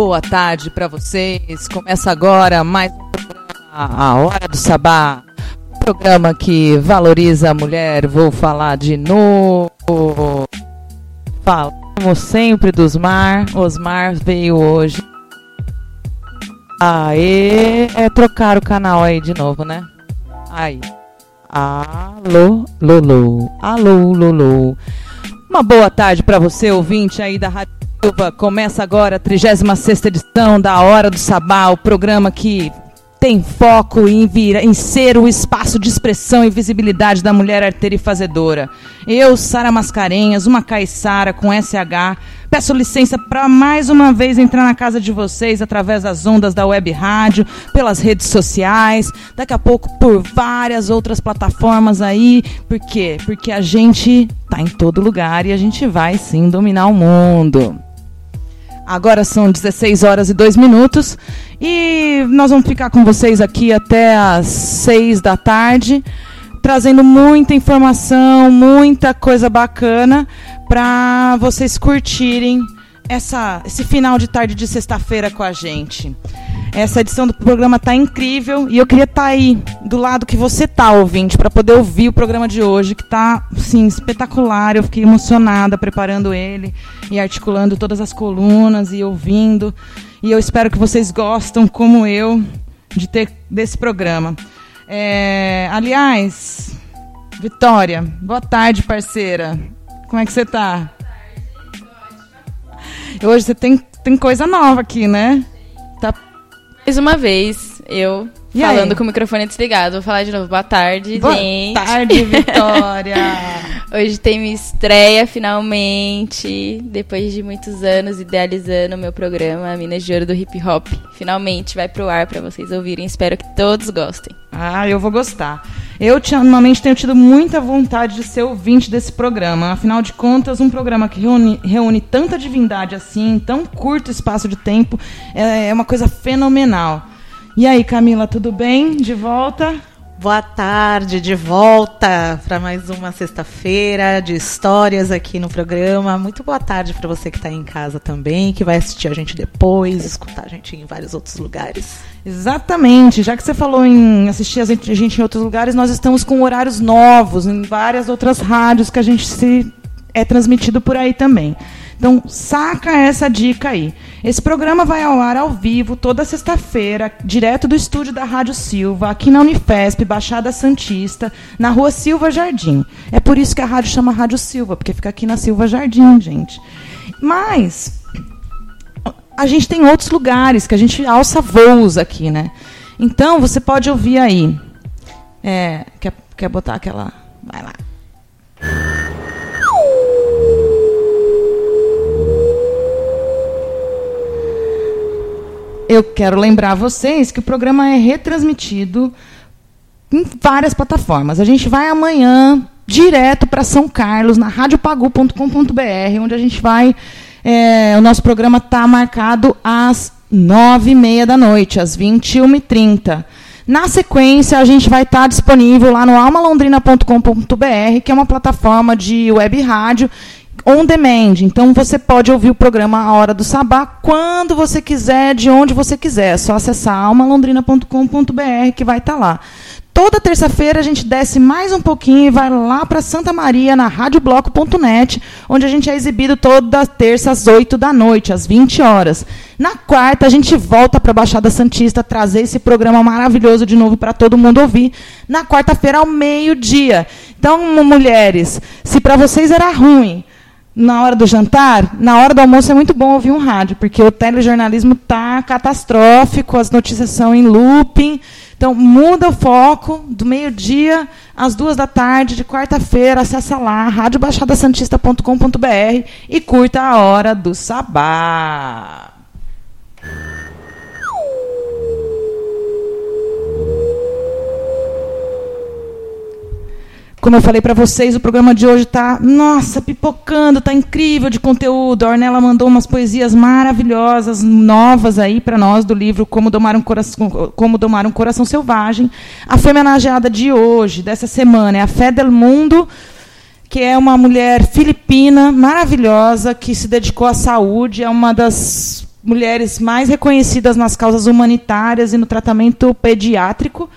Boa tarde para vocês. Começa agora mais um programa, A Hora do Sabá. Um programa que valoriza a mulher. Vou falar de novo. Falamos sempre dos Mar. Osmar veio hoje. Aê, é trocar o canal aí de novo, né? Aí. Alô, Lolo. Alô, Lolo. Uma boa tarde para você, ouvinte aí da Rádio Silva. Começa agora a 36 edição da Hora do Sabá, o programa que tem foco em, vir, em ser o espaço de expressão e visibilidade da mulher arteira e fazedora. Eu, Sara Mascarenhas, uma caiçara com SH, peço licença para mais uma vez entrar na casa de vocês através das ondas da web rádio, pelas redes sociais, daqui a pouco por várias outras plataformas aí. Por quê? Porque a gente tá em todo lugar e a gente vai sim dominar o mundo. Agora são 16 horas e 2 minutos e nós vamos ficar com vocês aqui até às 6 da tarde, trazendo muita informação, muita coisa bacana para vocês curtirem essa, esse final de tarde de sexta-feira com a gente. Essa edição do programa está incrível e eu queria estar tá aí do lado que você está ouvinte para poder ouvir o programa de hoje que está sim espetacular. Eu fiquei emocionada preparando ele e articulando todas as colunas e ouvindo. E eu espero que vocês gostam como eu de ter desse programa. É, aliás, Vitória, boa tarde, parceira. Como é que você está? Hoje você tem, tem coisa nova aqui, né? Mais uma vez, eu e falando aí? com o microfone desligado. Vou falar de novo. Boa tarde, Boa gente. Boa tarde, Vitória. Hoje tem minha estreia, finalmente. Depois de muitos anos idealizando o meu programa Minas de Ouro do Hip Hop. Finalmente vai pro ar para vocês ouvirem. Espero que todos gostem. Ah, eu vou gostar. Eu normalmente tenho tido muita vontade de ser ouvinte desse programa. Afinal de contas, um programa que reúne, reúne tanta divindade assim, em tão curto espaço de tempo, é, é uma coisa fenomenal. E aí, Camila, tudo bem? De volta? Boa tarde, de volta para mais uma sexta-feira de histórias aqui no programa. Muito boa tarde para você que está em casa também, que vai assistir a gente depois, escutar a gente em vários outros lugares. Exatamente. Já que você falou em assistir a gente em outros lugares, nós estamos com horários novos em várias outras rádios que a gente se é transmitido por aí também. Então, saca essa dica aí. Esse programa vai ao ar ao vivo toda sexta-feira, direto do estúdio da Rádio Silva, aqui na Unifesp, Baixada Santista, na rua Silva Jardim. É por isso que a rádio chama Rádio Silva, porque fica aqui na Silva Jardim, gente. Mas a gente tem outros lugares que a gente alça voos aqui, né? Então, você pode ouvir aí. É, quer, quer botar aquela. Vai lá. Eu quero lembrar vocês que o programa é retransmitido em várias plataformas. A gente vai amanhã direto para São Carlos, na radiopagu.com.br, onde a gente vai. É, o nosso programa está marcado às nove e meia da noite, às 21h30. Na sequência, a gente vai estar tá disponível lá no almalondrina.com.br, que é uma plataforma de web rádio on demand. Então você pode ouvir o programa A Hora do Sabá quando você quiser, de onde você quiser. É só acessar almalondrina.com.br que vai estar tá lá. Toda terça-feira a gente desce mais um pouquinho e vai lá para Santa Maria, na radiobloco.net, onde a gente é exibido toda terça às 8 da noite, às 20 horas. Na quarta, a gente volta para a Baixada Santista trazer esse programa maravilhoso de novo para todo mundo ouvir. Na quarta-feira, ao meio-dia. Então, mulheres, se para vocês era ruim na hora do jantar, na hora do almoço é muito bom ouvir um rádio, porque o telejornalismo está catastrófico, as notícias são em looping. Então, muda o foco do meio-dia às duas da tarde, de quarta-feira, acessa lá, radiobaixadasantista.com.br e curta a hora do sabá. Como eu falei para vocês, o programa de hoje está, nossa, pipocando, está incrível de conteúdo. A Ornella mandou umas poesias maravilhosas, novas aí para nós do livro Como Domar um Coração, Como Domar um Coração Selvagem. A homenageada de hoje, dessa semana, é a Fé del Mundo, que é uma mulher filipina maravilhosa que se dedicou à saúde, é uma das mulheres mais reconhecidas nas causas humanitárias e no tratamento pediátrico.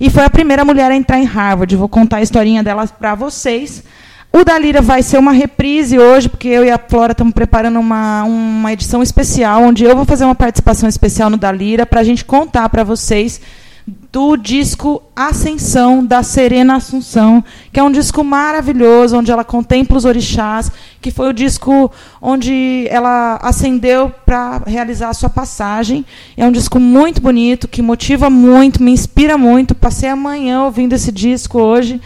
E foi a primeira mulher a entrar em Harvard. Vou contar a historinha dela para vocês. O Dalira vai ser uma reprise hoje, porque eu e a Flora estamos preparando uma, uma edição especial, onde eu vou fazer uma participação especial no Dalira para a gente contar para vocês do disco Ascensão da Serena Assunção, que é um disco maravilhoso, onde ela contempla os orixás, que foi o disco onde ela ascendeu para realizar a sua passagem. É um disco muito bonito, que motiva muito, me inspira muito. Passei amanhã ouvindo esse disco hoje.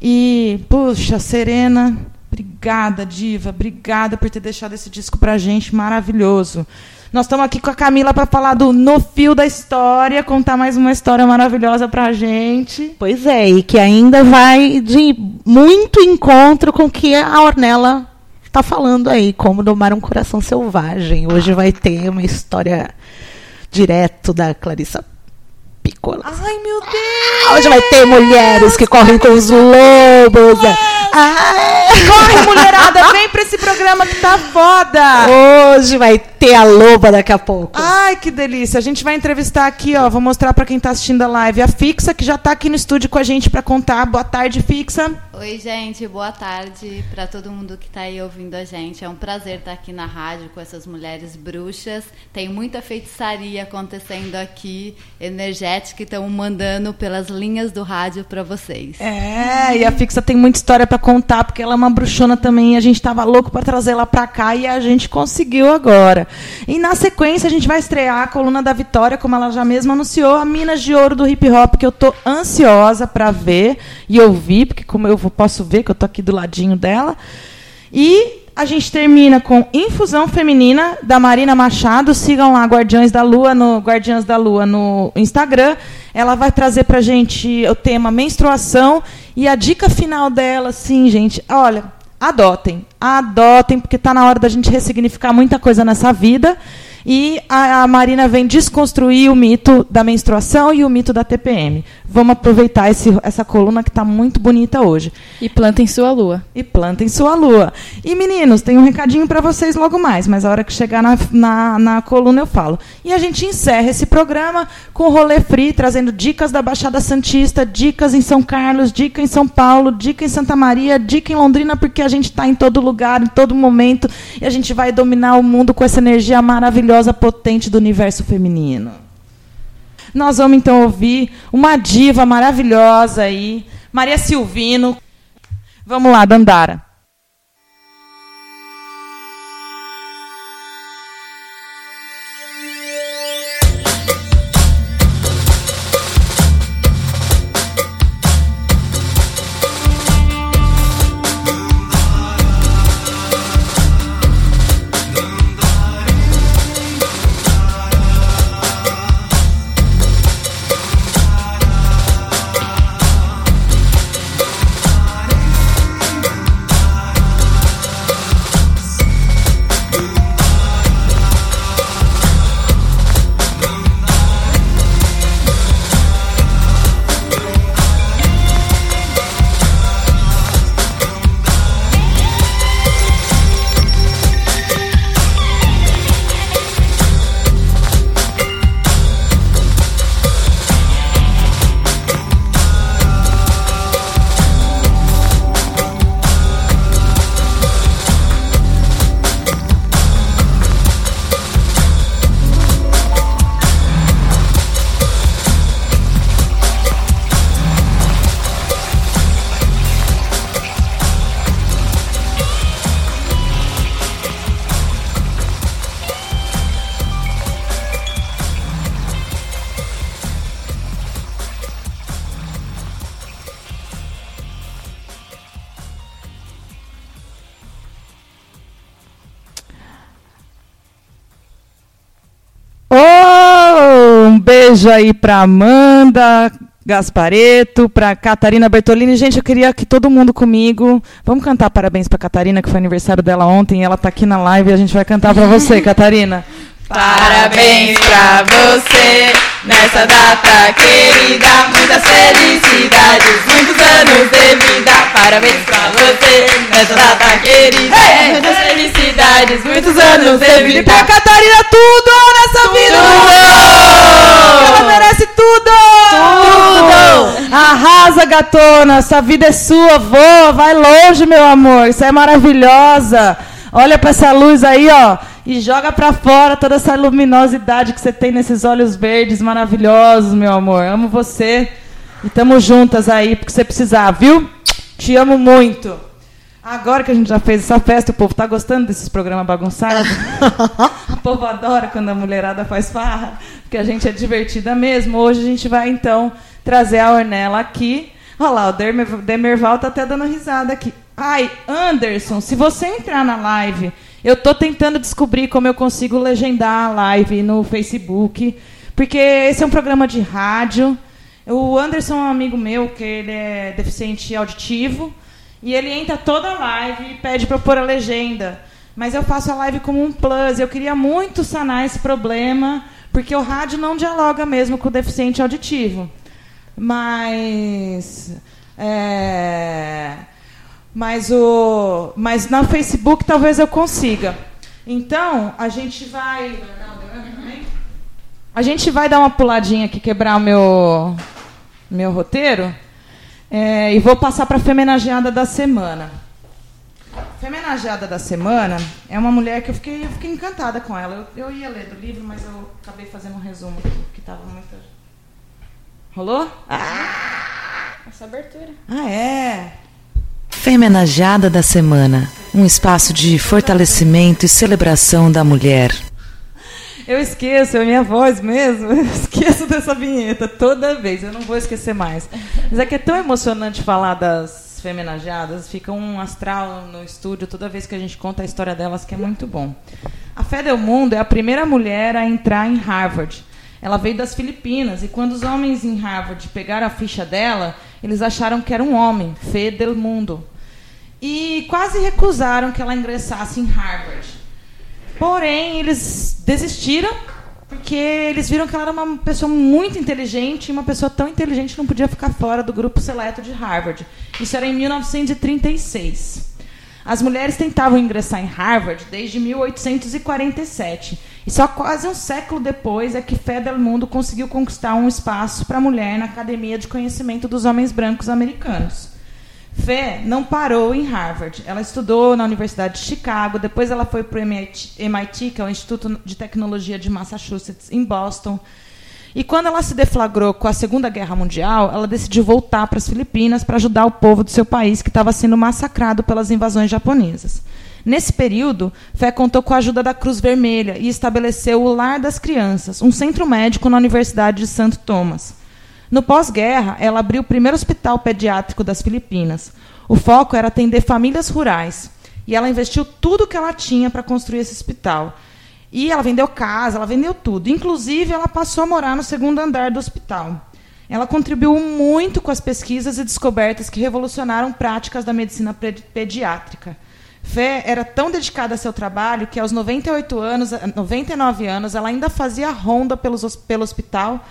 E, puxa, Serena, obrigada, diva, obrigada por ter deixado esse disco para a gente, maravilhoso. Nós estamos aqui com a Camila para falar do No Fio da História, contar mais uma história maravilhosa para a gente. Pois é, e que ainda vai de muito encontro com o que a Ornella está falando aí, como domar um coração selvagem. Hoje vai ter uma história direto da Clarissa Piccola. Ai, meu Deus! Hoje vai ter mulheres que correm com os lobos. Ai. Corre, mulherada, vem pra esse programa que tá foda! Hoje vai ter a loba daqui a pouco. Ai, que delícia. A gente vai entrevistar aqui, ó, vou mostrar para quem tá assistindo a live, a Fixa, que já tá aqui no estúdio com a gente para contar. Boa tarde, Fixa. Oi, gente, boa tarde para todo mundo que tá aí ouvindo a gente. É um prazer estar aqui na rádio com essas mulheres bruxas. Tem muita feitiçaria acontecendo aqui, energética, que estão mandando pelas linhas do rádio para vocês. É, e a Fixa tem muita história para contar, porque ela é uma bruxona também, a gente estava louco para trazer ela para cá e a gente conseguiu agora. E na sequência a gente vai estrear a coluna da Vitória, como ela já mesma anunciou, a Minas de Ouro do Hip Hop, que eu tô ansiosa para ver e ouvir, porque como eu posso ver que eu tô aqui do ladinho dela. E a gente termina com Infusão Feminina da Marina Machado. Sigam lá Guardiões da Lua no Guardiãs da Lua no Instagram. Ela vai trazer pra gente o tema menstruação e a dica final dela, sim, gente. Olha, adotem, adotem, porque está na hora da gente ressignificar muita coisa nessa vida. E a, a, Marina vem desconstruir o mito da menstruação e o mito da TPM. Vamos aproveitar esse, essa coluna que está muito bonita hoje. E plantem sua lua. E plantem sua lua. E meninos, tem um recadinho para vocês logo mais, mas a hora que chegar na, na, na, coluna eu falo. E a gente encerra esse programa com o Rolê Free, trazendo dicas da Baixada Santista, dicas em São Carlos, dica em São Paulo, dica em Santa Maria, dica em Londrina, porque a gente está em todo lugar, em todo momento, e a gente vai dominar o mundo com essa energia maravilhosa, potente do universo feminino. Nós vamos então ouvir uma diva maravilhosa aí, Maria Silvino. Vamos lá, Dandara. Beijo aí para Amanda Gaspareto, para Catarina Bertolini. Gente, eu queria que todo mundo comigo. Vamos cantar parabéns para Catarina, que foi aniversário dela ontem. E ela está aqui na live e a gente vai cantar para você, Catarina. Parabéns pra você nessa data querida, muitas felicidades, muitos anos de vida. Parabéns pra você nessa data querida. Muitas felicidades, muitos anos de vida. Pra Catarina tudo nessa vida! Ela merece tudo! Tudo! Arrasa, gatona! Essa vida é sua, voa, vai longe, meu amor. Isso é maravilhosa. Olha pra essa luz aí, ó. E joga pra fora toda essa luminosidade que você tem nesses olhos verdes maravilhosos, meu amor. Amo você. E tamo juntas aí, porque você precisar, viu? Te amo muito. Agora que a gente já fez essa festa, o povo tá gostando desses programas bagunçados? o povo adora quando a mulherada faz farra, porque a gente é divertida mesmo. Hoje a gente vai, então, trazer a Ornella aqui. Olha lá, o Demer, Demerval tá até dando risada aqui. Ai, Anderson, se você entrar na live, eu tô tentando descobrir como eu consigo legendar a live no Facebook, porque esse é um programa de rádio. O Anderson é um amigo meu, que ele é deficiente auditivo, e ele entra toda a live e pede para pôr a legenda. Mas eu faço a live como um plus. Eu queria muito sanar esse problema, porque o rádio não dialoga mesmo com o deficiente auditivo. Mas. É, mas, o, mas no Facebook talvez eu consiga. Então, a gente vai. A gente vai dar uma puladinha aqui, quebrar o meu, meu roteiro. É, e vou passar para a femenageada da semana. Femenageada da semana é uma mulher que eu fiquei, eu fiquei encantada com ela. Eu, eu, ia ler do livro, mas eu acabei fazendo um resumo aqui, porque estava muito. Rolou? Ah! Essa abertura. Ah, é. Femenageada da semana um espaço de fortalecimento e celebração da mulher. Eu esqueço, é minha voz mesmo. Eu esqueço dessa vinheta toda vez. Eu não vou esquecer mais. Mas é que é tão emocionante falar das femenageadas. Fica um astral no estúdio toda vez que a gente conta a história delas, que é muito bom. A Fé Del Mundo é a primeira mulher a entrar em Harvard. Ela veio das Filipinas e quando os homens em Harvard pegaram a ficha dela, eles acharam que era um homem, Fé Del Mundo. E quase recusaram que ela ingressasse em Harvard. Porém, eles desistiram porque eles viram que ela era uma pessoa muito inteligente e uma pessoa tão inteligente não podia ficar fora do grupo seleto de Harvard. Isso era em 1936. As mulheres tentavam ingressar em Harvard desde 1847. E só quase um século depois é que Fé del Mundo conseguiu conquistar um espaço para a mulher na Academia de Conhecimento dos Homens Brancos Americanos. Fé não parou em Harvard. Ela estudou na Universidade de Chicago, depois ela foi para o MIT, que é o Instituto de Tecnologia de Massachusetts, em Boston. E quando ela se deflagrou com a Segunda Guerra Mundial, ela decidiu voltar para as Filipinas para ajudar o povo do seu país que estava sendo massacrado pelas invasões japonesas. Nesse período, Fé contou com a ajuda da Cruz Vermelha e estabeleceu o Lar das Crianças, um centro médico na Universidade de Santo Thomas. No pós-guerra, ela abriu o primeiro hospital pediátrico das Filipinas. O foco era atender famílias rurais. E ela investiu tudo que ela tinha para construir esse hospital. E ela vendeu casa, ela vendeu tudo. Inclusive, ela passou a morar no segundo andar do hospital. Ela contribuiu muito com as pesquisas e descobertas que revolucionaram práticas da medicina pediátrica. Fé era tão dedicada a seu trabalho que, aos 98 anos, 99 anos, ela ainda fazia ronda pelos, pelo hospital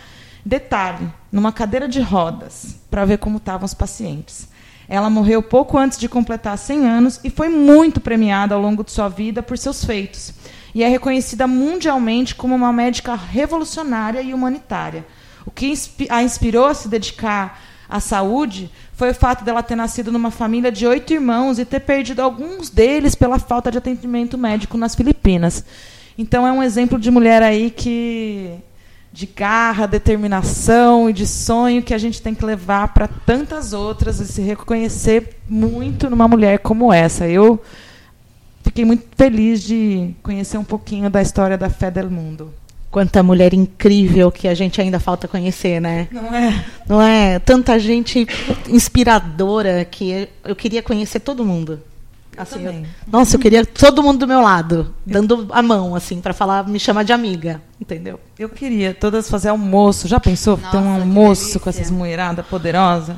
Detalhe: numa cadeira de rodas, para ver como estavam os pacientes. Ela morreu pouco antes de completar 100 anos e foi muito premiada ao longo de sua vida por seus feitos. E é reconhecida mundialmente como uma médica revolucionária e humanitária. O que a inspirou a se dedicar à saúde foi o fato dela ter nascido numa família de oito irmãos e ter perdido alguns deles pela falta de atendimento médico nas Filipinas. Então é um exemplo de mulher aí que de garra, determinação e de sonho que a gente tem que levar para tantas outras e se reconhecer muito numa mulher como essa. Eu fiquei muito feliz de conhecer um pouquinho da história da Fé del Mundo. Quanta mulher incrível que a gente ainda falta conhecer, né? Não é? Não é? Tanta gente inspiradora que eu queria conhecer todo mundo. Assim, eu, nossa, eu queria todo mundo do meu lado, dando a mão, assim, para falar, me chamar de amiga, entendeu? Eu queria todas fazer almoço. Já pensou nossa, ter um almoço com essas mulheradas poderosas?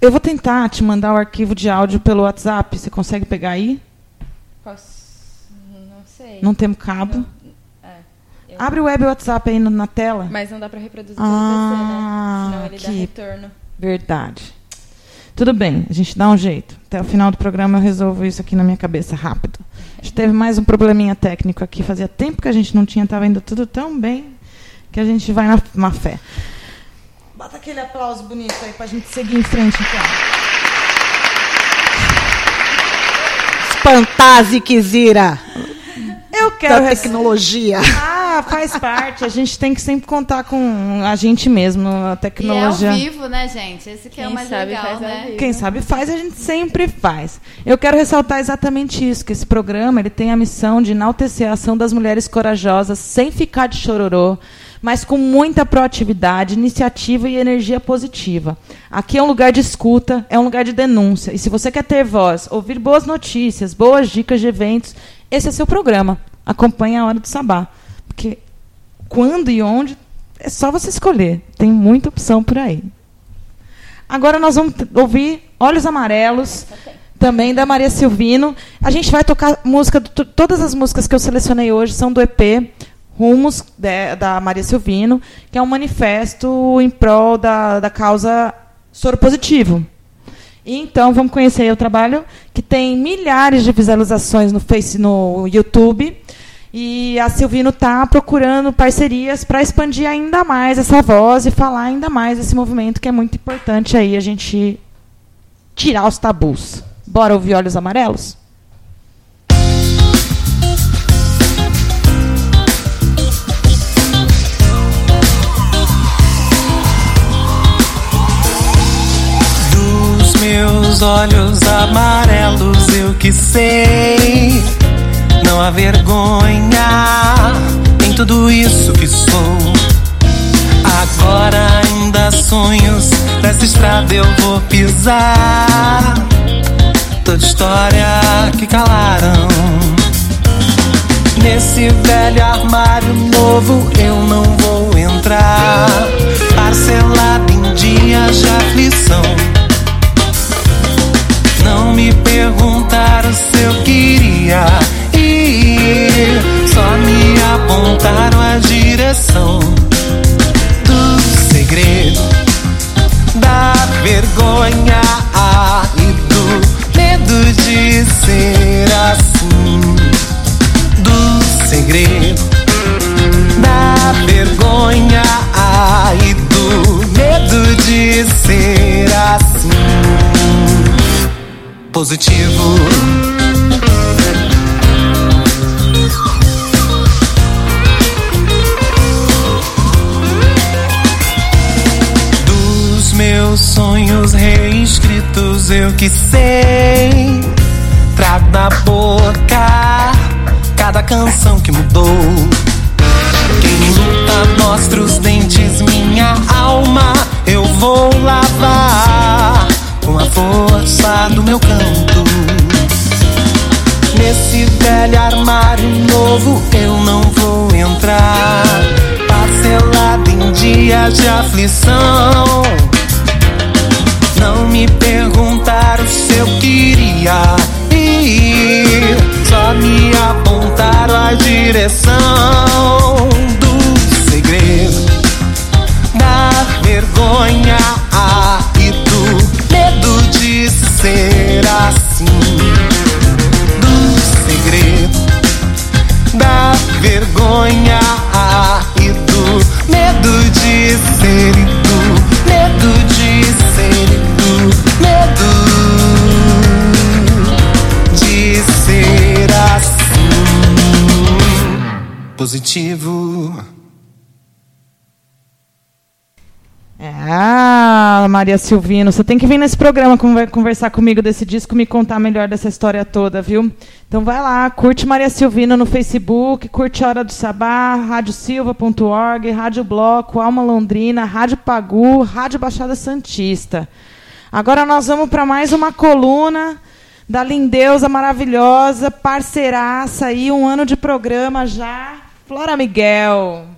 Eu vou tentar te mandar o arquivo de áudio pelo WhatsApp. Você consegue pegar aí? Posso? Não sei. Não temos cabo? Não. É, Abre o web WhatsApp aí na tela. Mas não dá para reproduzir ah, pelo PC, né? Senão ele que dá retorno. Verdade. Tudo bem, a gente dá um jeito. Até o final do programa eu resolvo isso aqui na minha cabeça rápido. A gente teve mais um probleminha técnico aqui. Fazia tempo que a gente não tinha, estava indo tudo tão bem que a gente vai na, na fé. Bota aquele aplauso bonito aí para a gente seguir em frente, então. Espantase, Kizira! Eu quero da tecnologia. Ah, faz parte. A gente tem que sempre contar com a gente mesmo, a tecnologia. E é ao vivo, né, gente? Esse que Quem é o mais sabe, legal, né? Quem sabe faz, a gente sempre faz. Eu quero ressaltar exatamente isso, que esse programa ele tem a missão de enaltecer a ação das mulheres corajosas sem ficar de chororô, mas com muita proatividade, iniciativa e energia positiva. Aqui é um lugar de escuta, é um lugar de denúncia. E se você quer ter voz, ouvir boas notícias, boas dicas de eventos, esse é seu programa. Acompanhe a Hora do Sabá. Porque quando e onde é só você escolher. Tem muita opção por aí. Agora nós vamos ouvir Olhos Amarelos, também da Maria Silvino. A gente vai tocar música, todas as músicas que eu selecionei hoje são do EP Rumos, de, da Maria Silvino, que é um manifesto em prol da, da causa soro positivo. Então vamos conhecer o trabalho que tem milhares de visualizações no Face, no YouTube. E a Silvino está procurando parcerias para expandir ainda mais essa voz e falar ainda mais desse movimento que é muito importante aí a gente tirar os tabus. Bora ouvir Olhos Amarelos? Meus olhos amarelos, eu que sei. Não há vergonha em tudo isso que sou. Agora ainda sonhos nessa estrada eu vou pisar. Toda história que calaram. Nesse velho armário novo eu não vou entrar. Parcelado em dias de aflição não me perguntaram se eu queria ir, só me apontaram a direção do segredo, da vergonha e do medo de ser assim. Do segredo, da vergonha e do medo de ser assim positivo. Dos meus sonhos reescritos, eu que sei. Trago na boca cada canção que mudou. Quem luta mostra os dentes, minha alma eu vou lavar com a força do meu canto. Nesse velho armário novo eu não vou entrar. Parcelado em dias de aflição. Não me perguntaram se eu queria ir. Só me apontaram a direção do Maria Silvino, você tem que vir nesse programa conversar comigo desse disco, me contar melhor dessa história toda, viu? Então vai lá, curte Maria Silvino no Facebook, curte Hora do Sabá, radiosilva.org, Rádio Bloco, Alma Londrina, Rádio Pagu, Rádio Baixada Santista. Agora nós vamos para mais uma coluna da lindeusa maravilhosa, parceiraça aí, um ano de programa já, Flora Miguel.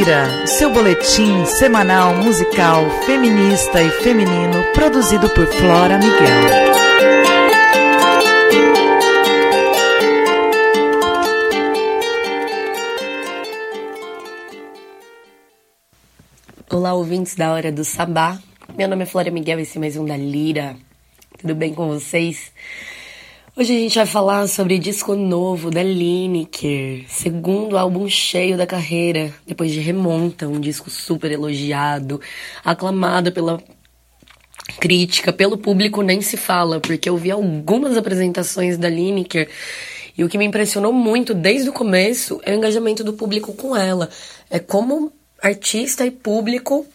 Lira, seu boletim semanal musical feminista e feminino, produzido por Flora Miguel. Olá, ouvintes da Hora do Sabá. Meu nome é Flora Miguel, esse é mais um da Lira. Tudo bem com vocês? Hoje a gente vai falar sobre disco novo da Lineker, segundo álbum cheio da carreira, depois de Remonta, um disco super elogiado, aclamado pela crítica, pelo público nem se fala, porque eu vi algumas apresentações da Lineker e o que me impressionou muito desde o começo é o engajamento do público com ela. É como artista e público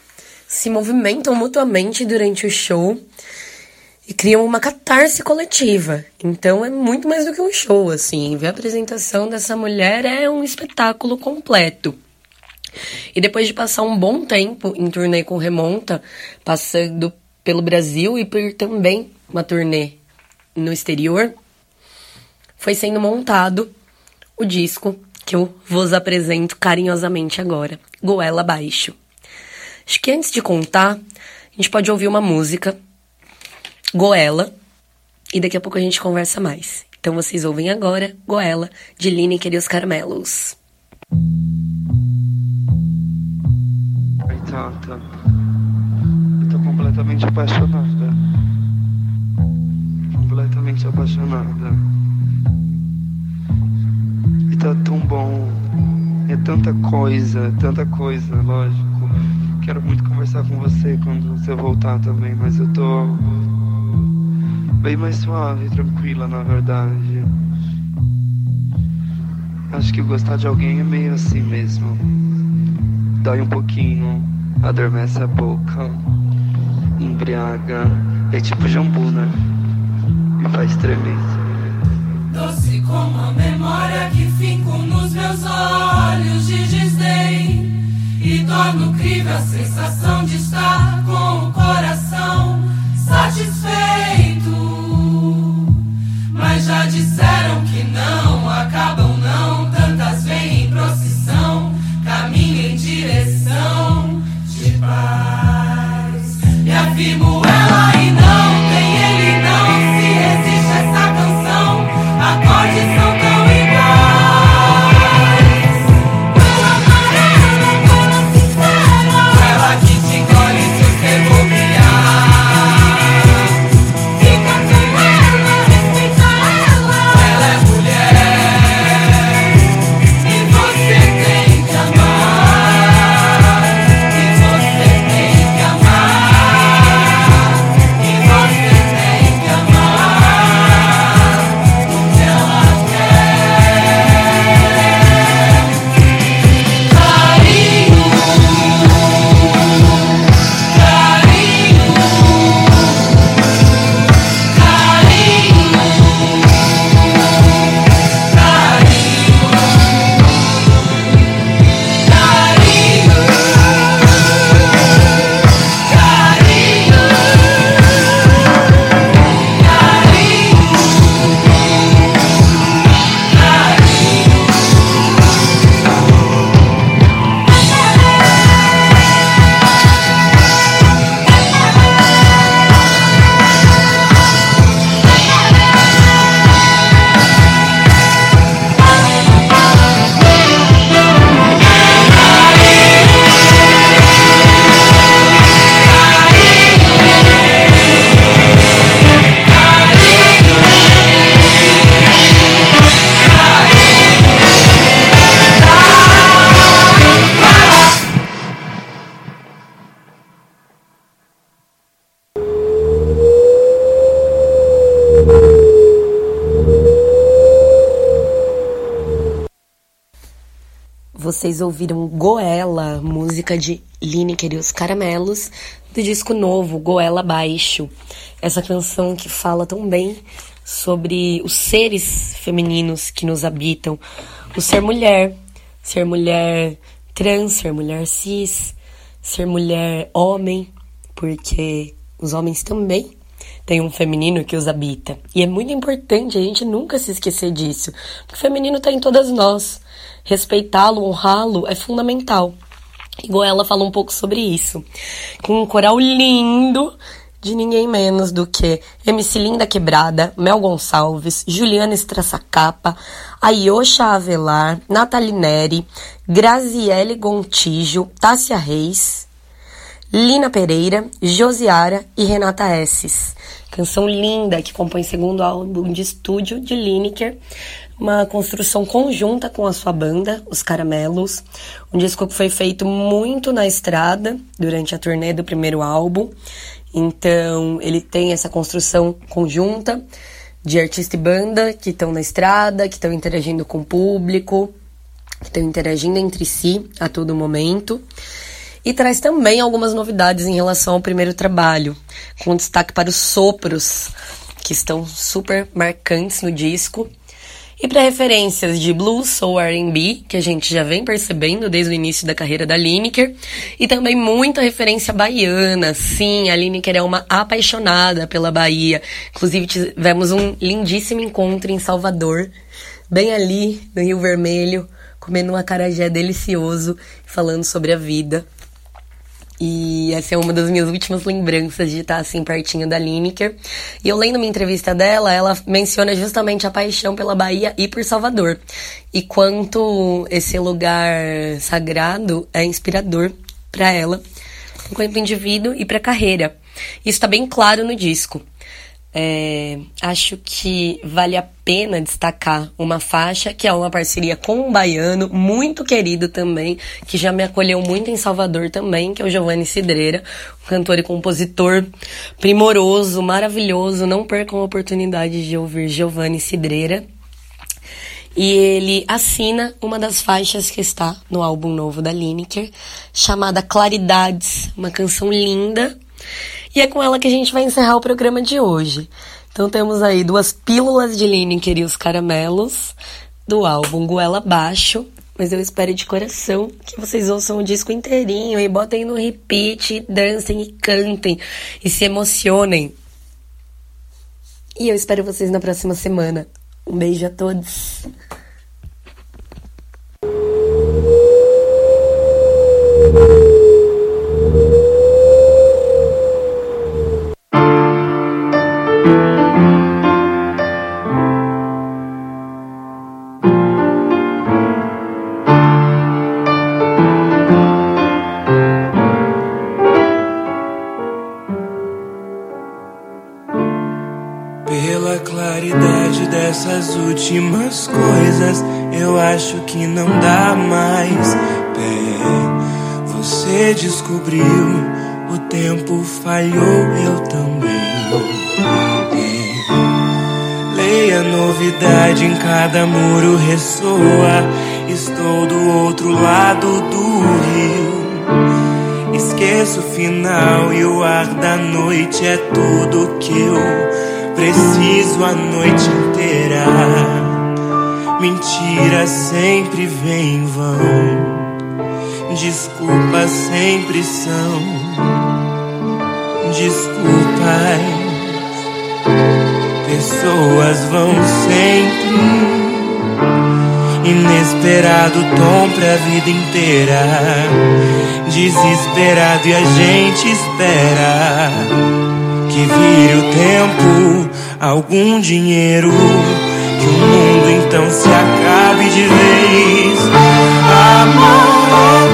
se movimentam mutuamente durante o show e criam uma catarse coletiva. Então é muito mais do que um show, assim. Ver a apresentação dessa mulher é um espetáculo completo. E depois de passar um bom tempo em turnê com Remonta, passando pelo Brasil e por também uma turnê no exterior, foi sendo montado o disco que eu vos apresento carinhosamente agora, Goela Baixo. Acho que antes de contar, a gente pode ouvir uma música Goela, e daqui a pouco a gente conversa mais. Então vocês ouvem agora Goela, de Lineker e os Caramelos. Ai, Tata, eu tô completamente apaixonada. Completamente apaixonada. E tá tão bom. É tanta coisa, tanta coisa, lógico. Quero muito conversar com você quando você voltar também, mas eu tô bem mais suave, tranquila, na verdade. Acho que gostar de alguém é meio assim mesmo. Dói um pouquinho, adormece a boca, embriaga. É tipo jambu, né? Me faz tremer. Doce como a memória que fico nos meus olhos de desdém. E torno crível a sensação de estar com o coração satisfeito. Mas já disseram que não acabam, não. Tantas vêm em procissão, caminho em direção de paz. Me afirmo ela e não tem ele, não se resiste essa canção. Acordes Vocês ouviram Goela, música de Lineker e os Caramelos, do disco novo, Goela Baixo. Essa canção que fala tão bem sobre os seres femininos que nos habitam. O ser mulher, ser mulher trans, ser mulher cis, ser mulher homem, porque os homens também têm um feminino que os habita. E é muito importante a gente nunca se esquecer disso, porque o feminino está em todas nós. Respeitá-lo, honrá-lo é fundamental. Igual ela fala um pouco sobre isso. Com um coral lindo de ninguém menos do que MC Linda Quebrada, Mel Gonçalves, Juliana Estraçacapa, Ayosha Avelar, Nathalie Neri, Graziele Gontijo, Tássia Reis, Lina Pereira, Josiara e Renata Esses. Canção linda que compõe segundo álbum de estúdio de Lineker, uma construção conjunta com a sua banda, Os Caramelos. Um disco que foi feito muito na estrada durante a turnê do primeiro álbum. Então, ele tem essa construção conjunta de artista e banda que estão na estrada, que estão interagindo com o público, que estão interagindo entre si a todo momento. E traz também algumas novidades em relação ao primeiro trabalho, com destaque para os sopros, que estão super marcantes no disco. E para referências de blues, soul, R&B, que a gente já vem percebendo desde o início da carreira da Lineker, e também muita referência baiana. Sim, a Lineker é uma apaixonada pela Bahia. Inclusive tivemos um lindíssimo encontro em Salvador, bem ali no Rio Vermelho, comendo um acarajé delicioso, falando sobre a vida. E essa é uma das minhas últimas lembranças de estar assim pertinho da Lineker. E eu lendo uma entrevista dela, ela menciona justamente a paixão pela Bahia e por Salvador. E quanto esse lugar sagrado é inspirador para ela, enquanto indivíduo e para carreira. Isso está bem claro no disco. É, acho que vale a pena destacar uma faixa que é uma parceria com um baiano muito querido também, que já me acolheu muito em Salvador também, que é o Giovanni Cidreira, um cantor e compositor primoroso, maravilhoso. Não percam a oportunidade de ouvir Giovanni Cidreira. E ele assina uma das faixas que está no álbum novo da Lineker, chamada Claridades, uma canção linda e é com ela que a gente vai encerrar o programa de hoje. Então temos aí duas pílulas de Lineker e os caramelos do álbum Goela Baixo. Mas eu espero de coração que vocês ouçam o disco inteirinho e botem no repeat, dancem e cantem e se emocionem. E eu espero vocês na próxima semana. Um beijo a todos. Falhou, eu também. Leia novidade em cada muro ressoa. Estou do outro lado do rio. Esqueço o final e o ar da noite é tudo que eu preciso a noite inteira. Mentira sempre vem em vão. Desculpas sempre são desculpas. Pessoas vão sempre. Inesperado tom pra vida inteira. Desesperado e a gente espera que vire o tempo, algum dinheiro, que o mundo então se acabe de vez. Amor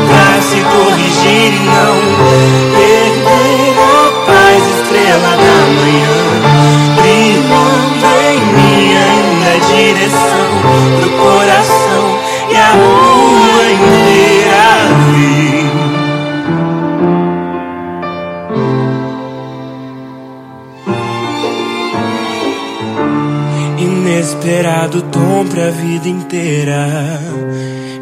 pra se corrigir e não direção pro coração e a rua inteira. Inesperado tom pra vida inteira.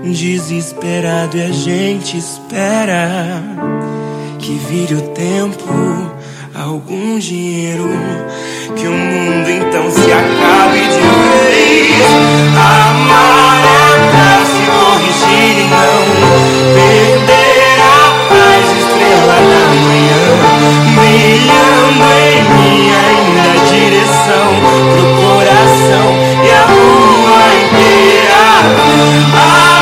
Desesperado e a gente espera que vire o tempo, algum dinheiro, que o mundo então se acabe de vez. Amar é pra se corrigir e não perder a paz, estrela da manhã, brilhando em minha direção pro coração e a rua inteira. Amar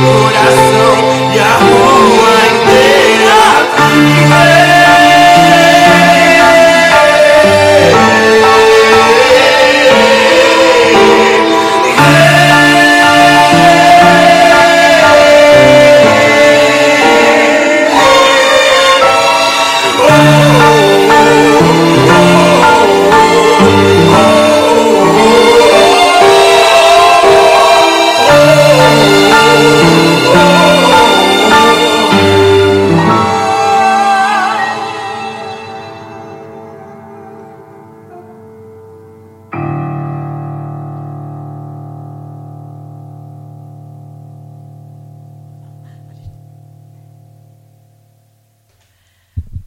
coração e a rua inteira.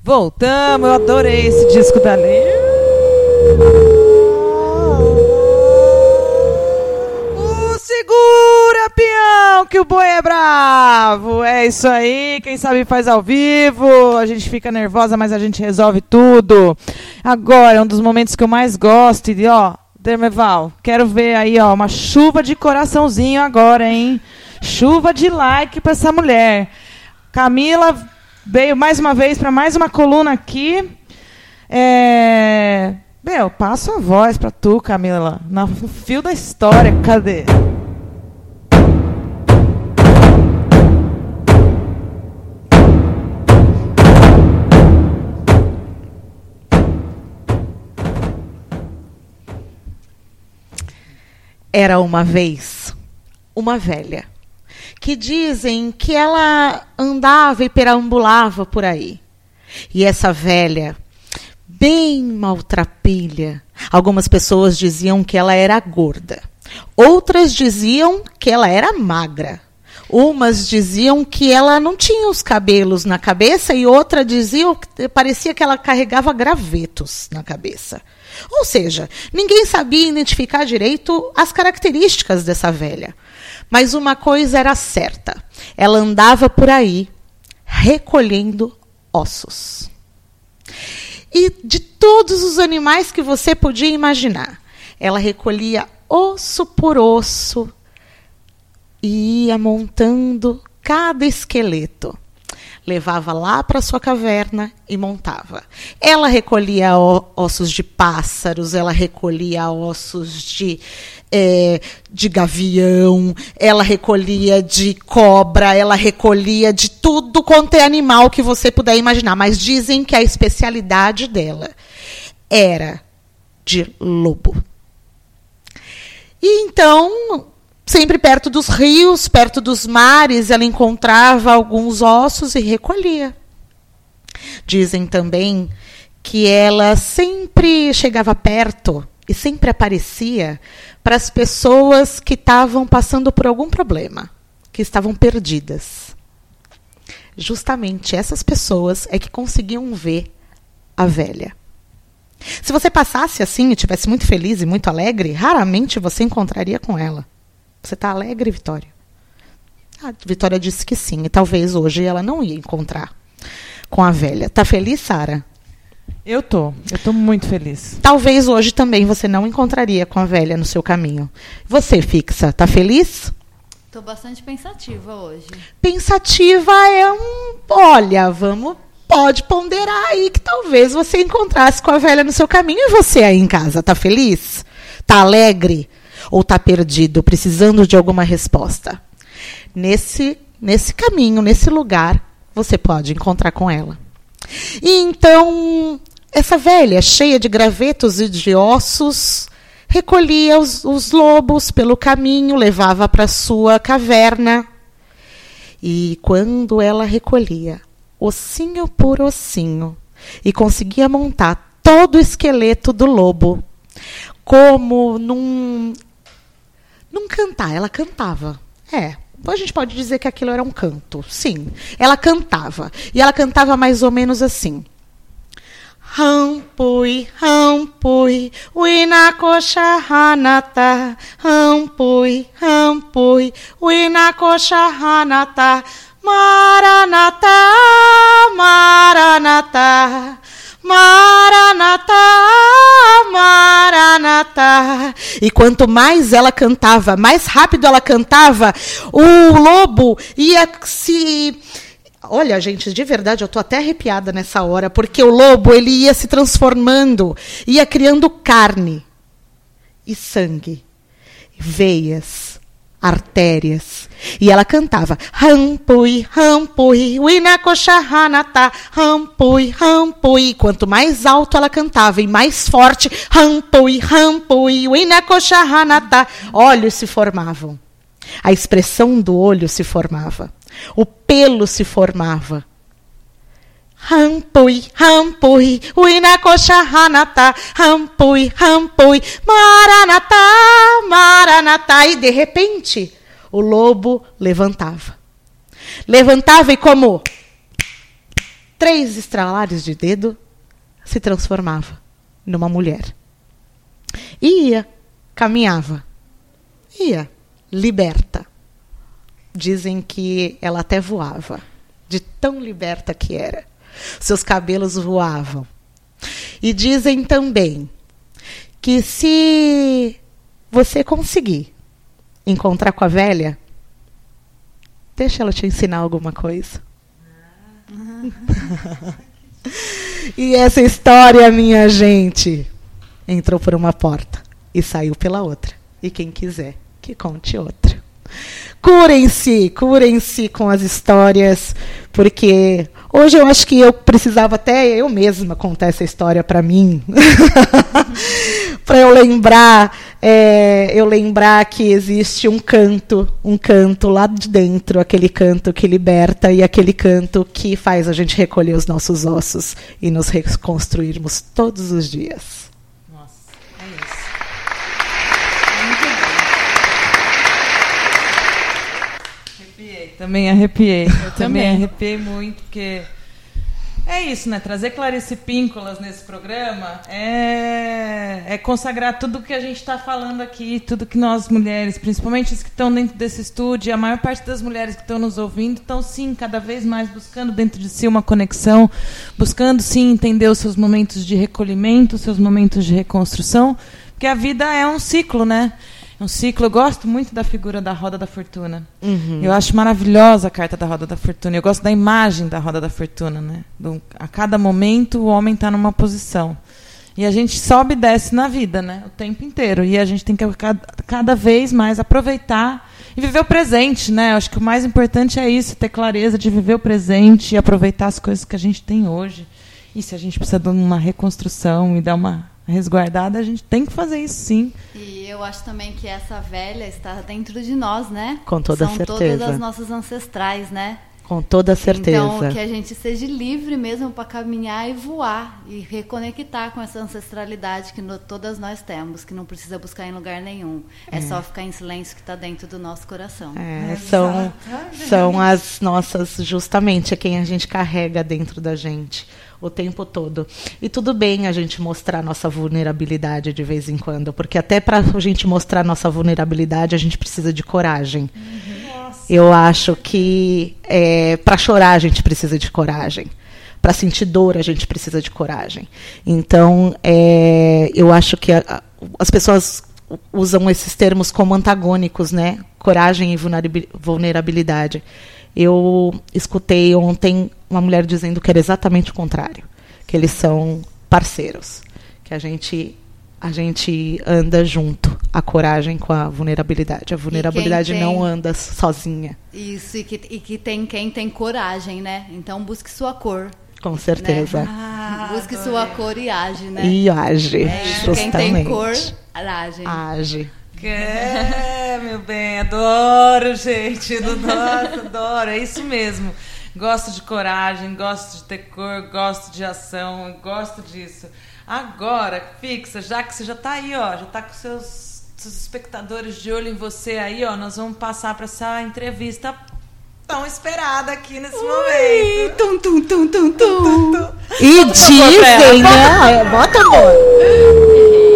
Voltamos, eu adorei esse disco da Lê. segura, peão, que o boi é bravo. É isso aí, quem sabe faz ao vivo. A gente fica nervosa, mas a gente resolve tudo. Agora, um dos momentos que eu mais gosto, e ó, Dermeval, quero ver aí, ó, uma chuva de coraçãozinho agora, hein? Chuva de like para essa mulher. Camila veio mais uma vez para mais uma coluna aqui. É... Meu, passo a voz para tu, Camila, no fio da história. Cadê? Era uma vez uma velha que dizem que ela andava e perambulava por aí. E essa velha, bem maltrapilha, algumas pessoas diziam que ela era gorda, outras diziam que ela era magra. Umas diziam que ela não tinha os cabelos na cabeça e outra diziam que parecia que ela carregava gravetos na cabeça. Ou seja, ninguém sabia identificar direito as características dessa velha. Mas uma coisa era certa: ela andava por aí recolhendo ossos. E de todos os animais que você podia imaginar, ela recolhia osso por osso e ia montando cada esqueleto levava lá para sua caverna e montava. Ela recolhia ossos de pássaros, ela recolhia ossos de, é, de gavião, ela recolhia de cobra, ela recolhia de tudo quanto é animal que você puder imaginar. Mas dizem que a especialidade dela era de lobo. E então Sempre perto dos rios, perto dos mares, ela encontrava alguns ossos e recolhia. Dizem também que ela sempre chegava perto e sempre aparecia para as pessoas que estavam passando por algum problema, que estavam perdidas. Justamente essas pessoas é que conseguiam ver a velha. Se você passasse assim e estivesse muito feliz e muito alegre, raramente você encontraria com ela. Você está alegre, Vitória? A Vitória disse que sim, e talvez hoje ela não ia encontrar com a velha. Tá feliz, Sara? Eu tô, eu tô muito feliz. Talvez hoje também você não encontraria com a velha no seu caminho. Você, fixa, tá feliz? Tô bastante pensativa hoje. Pensativa é um, olha, vamos pode ponderar aí que talvez você encontrasse com a velha no seu caminho e você aí em casa, tá feliz? Tá alegre? Ou está perdido, precisando de alguma resposta. Nesse, nesse caminho, nesse lugar, você pode encontrar com ela. E então, essa velha, cheia de gravetos e de ossos, recolhia os, os lobos pelo caminho, levava para sua caverna. E quando ela recolhia, ossinho por ossinho, e conseguia montar todo o esqueleto do lobo, como num não cantar, ela cantava. É. A gente pode dizer que aquilo era um canto. Sim. Ela cantava. E ela cantava mais ou menos assim. Rampui, rampui, uinakosha hanata. Rampui, rampui, uinakosha hanata. Maranata, maranata. Maranata, Maranata. E quanto mais ela cantava, mais rápido ela cantava, o lobo ia se Olha, gente, de verdade, eu tô até arrepiada nessa hora, porque o lobo ele ia se transformando, ia criando carne e sangue, veias, artérias. E ela cantava Rampui, Rampui, Winakoshahanata, Rampui, Rampui. Quanto mais alto ela cantava e mais forte, Rampui, Rampui, Winakoshahanata, olhos se formavam. A expressão do olho se formava. O pelo se formava. Rampui, rampui, uinakosha hanata, rampui, rampui, maranatá, maranatá. E de repente, o lobo levantava. Levantava e como três estralares de dedo, se transformava numa mulher. Ia, caminhava, ia, liberta. Dizem que ela até voava, de tão liberta que era. Seus cabelos voavam. E dizem também que se você conseguir encontrar com a velha, deixa ela te ensinar alguma coisa. e essa história, minha gente, entrou por uma porta e saiu pela outra. E quem quiser, que conte outra. Curem-se, curem-se com as histórias, porque hoje eu acho que eu precisava até eu mesma contar essa história para mim, para eu lembrar, é, eu lembrar que existe um canto, um canto lá de dentro, aquele canto que liberta e aquele canto que faz a gente recolher os nossos ossos e nos reconstruirmos todos os dias. Também arrepiei. Eu também arrepiei muito, porque é isso, né? Trazer Clarice Píncolas nesse programa é, é consagrar tudo que a gente está falando aqui, tudo que nós mulheres, principalmente as que estão dentro desse estúdio, a maior parte das mulheres que estão nos ouvindo, estão sim, cada vez mais buscando dentro de si uma conexão, buscando sim entender os seus momentos de recolhimento, os seus momentos de reconstrução, porque a vida é um ciclo, né? Um ciclo. Eu gosto muito da figura da Roda da Fortuna. Uhum. Eu acho maravilhosa a carta da Roda da Fortuna. Eu gosto da imagem da Roda da Fortuna. Né? Do, a cada momento o homem está numa posição. E a gente sobe e desce na vida, né? O tempo inteiro. E a gente tem que cada, cada vez mais aproveitar e viver o presente, né? Eu acho que o mais importante é isso, ter clareza de viver o presente e aproveitar as coisas que a gente tem hoje. E se a gente precisa de uma reconstrução e dar uma resguardada, a gente tem que fazer isso sim. E eu acho também que essa velha está dentro de nós, né? Com toda São certeza. São todas as nossas ancestrais, né? Com toda certeza. Então, que a gente seja livre mesmo para caminhar e voar e reconectar com essa ancestralidade que no, todas nós temos, que não precisa buscar em lugar nenhum. É, é só ficar em silêncio que está dentro do nosso coração. É, são, são as nossas, justamente, é quem a gente carrega dentro da gente o tempo todo. E tudo bem a gente mostrar nossa vulnerabilidade de vez em quando, porque até para a gente mostrar nossa vulnerabilidade, a gente precisa de coragem. Uhum. Eu acho que é, para chorar a gente precisa de coragem. Para sentir dor a gente precisa de coragem. Então, é, eu acho que a, as pessoas usam esses termos como antagônicos, né? Coragem e vulnerabilidade. Eu escutei ontem uma mulher dizendo que era exatamente o contrário, que eles são parceiros, que a gente a gente anda junto, a coragem com a vulnerabilidade. A vulnerabilidade tem, não anda sozinha. Isso, e que, e que tem quem tem coragem, né? Então busque sua cor. Com certeza. Né? Ah, busque adorei. sua cor e age, né? E age, é, justamente. Quem tem cor, age. Age. É, meu bem, adoro, gente. Nossa, adoro. É isso mesmo. Gosto de coragem, gosto de ter cor, gosto de ação, gosto disso. Agora, fixa, já que você já está aí, ó, já está com seus, seus espectadores de olho em você aí, ó, nós vamos passar para essa entrevista tão esperada aqui nesse Ui, momento. Tum, tum, tum, tum, tum. tum, E dizem, né? Bota amor.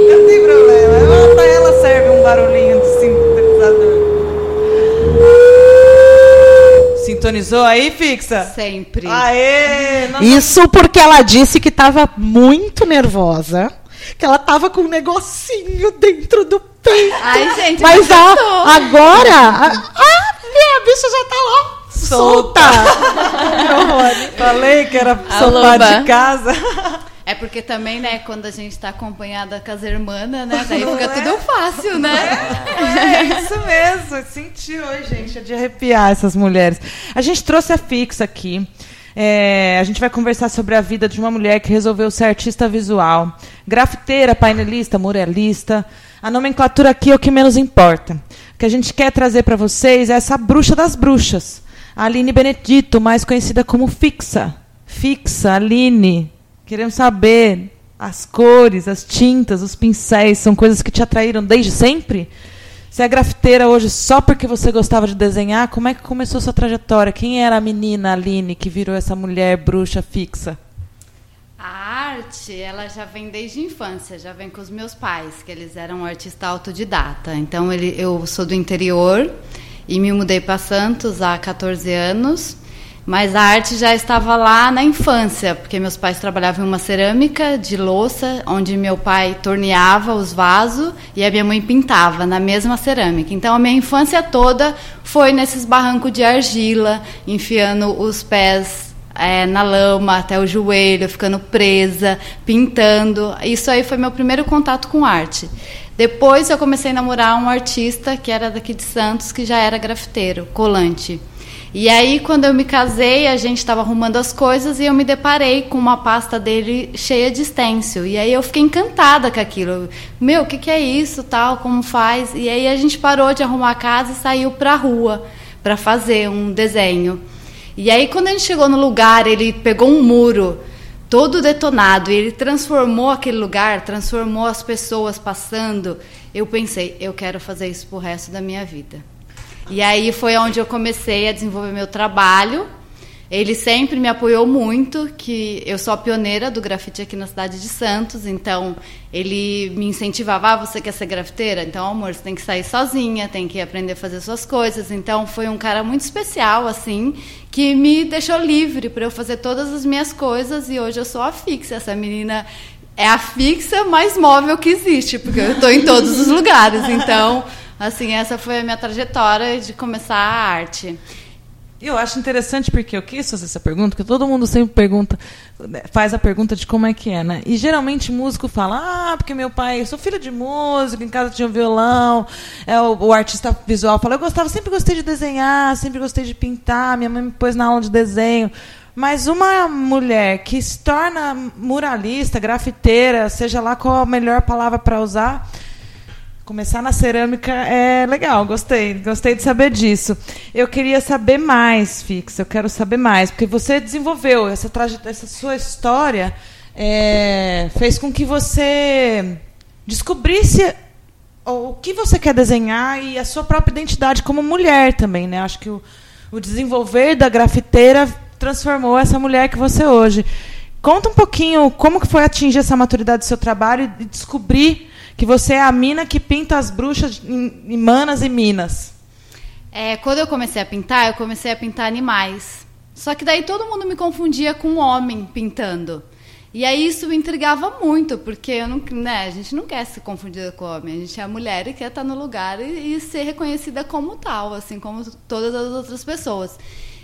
Não tem problema. Pra ela serve um barulhinho de sintetizador. Sintonizou aí, fixa? Sempre. Aê! Isso porque ela disse que estava muito nervosa. Que ela tava com um negocinho dentro do peito. Ai, gente, mas a, agora. A, a, minha bicha já tá lá solta. Falei que era soltar de casa. É porque também, né, quando a gente está acompanhada com as irmãs, né, daí fica é? tudo fácil, né? É, é isso mesmo. Sentiu, gente, é de arrepiar essas mulheres. A gente trouxe a Fixa aqui. É, a gente vai conversar sobre a vida de uma mulher que resolveu ser artista visual, grafiteira, painelista, muralista. A nomenclatura aqui é o que menos importa. O que a gente quer trazer para vocês é essa bruxa das bruxas. A Aline Benedito, mais conhecida como Fixa. Fixa, Aline. Queremos saber as cores, as tintas, os pincéis, são coisas que te atraíram desde sempre? Você é grafiteira hoje só porque você gostava de desenhar? Como é que começou sua trajetória? Quem era a menina Aline que virou essa mulher bruxa fixa? A arte, ela já vem desde a infância, já vem com os meus pais, que eles eram artistas autodidata. Então, ele, eu sou do interior e me mudei para Santos há 14 anos. Mas a arte já estava lá na infância, porque meus pais trabalhavam em uma cerâmica de louça, onde meu pai torneava os vasos e a minha mãe pintava na mesma cerâmica. Então a minha infância toda foi nesses barrancos de argila, enfiando os pés é, na lama até o joelho, ficando presa, pintando. Isso aí foi meu primeiro contato com arte. Depois eu comecei a namorar um artista que era daqui de Santos, que já era grafiteiro, colante. E aí, quando eu me casei, a gente estava arrumando as coisas e eu me deparei com uma pasta dele cheia de stencil. E aí eu fiquei encantada com aquilo. Meu, o que, que é isso, tal, como faz? E aí a gente parou de arrumar a casa e saiu para a rua para fazer um desenho. E aí, quando a gente chegou no lugar, ele pegou um muro todo detonado e ele transformou aquele lugar, transformou as pessoas passando. Eu pensei, eu quero fazer isso pro resto da minha vida. E aí foi onde eu comecei a desenvolver meu trabalho. Ele sempre me apoiou muito, que eu sou a pioneira do grafite aqui na cidade de Santos, então ele me incentivava, ah, você quer ser grafiteira? Então, amor, você tem que sair sozinha, tem que aprender a fazer suas coisas. Então, foi um cara muito especial, assim, que me deixou livre para eu fazer todas as minhas coisas e hoje eu sou a fixa. Essa menina é a fixa mais móvel que existe, porque eu estou em todos os lugares, então... Assim, essa foi a minha trajetória de começar a arte. Eu acho interessante porque eu quis fazer essa pergunta, porque todo mundo sempre pergunta, faz a pergunta de como é que é, né? E geralmente músico fala, ah, porque meu pai, eu sou filho de músico, em casa tinha um violão, é, o, o, artista visual fala, eu gostava, sempre gostei de desenhar, sempre gostei de pintar, minha mãe me pôs na aula de desenho. Mas uma mulher que se torna muralista, grafiteira, seja lá qual a melhor palavra para usar, Começar na cerâmica é legal, gostei, gostei de saber disso. Eu queria saber mais, Fix, eu quero saber mais, porque você desenvolveu essa, essa sua história, é, fez com que você descobrisse o que você quer desenhar e a sua própria identidade como mulher também, né? Acho que o, o desenvolver da grafiteira transformou essa mulher que você é hoje. Conta um pouquinho como que foi atingir essa maturidade do seu trabalho e descobrir que você é a mina que pinta as bruxas em, Manas e Minas. É, quando eu comecei a pintar, eu comecei a pintar animais. Só que daí todo mundo me confundia com um homem pintando. E aí isso me intrigava muito, porque eu não, né, a gente não quer se confundir com homem, a gente é mulher e quer estar no lugar e, e ser reconhecida como tal, assim como todas as outras pessoas.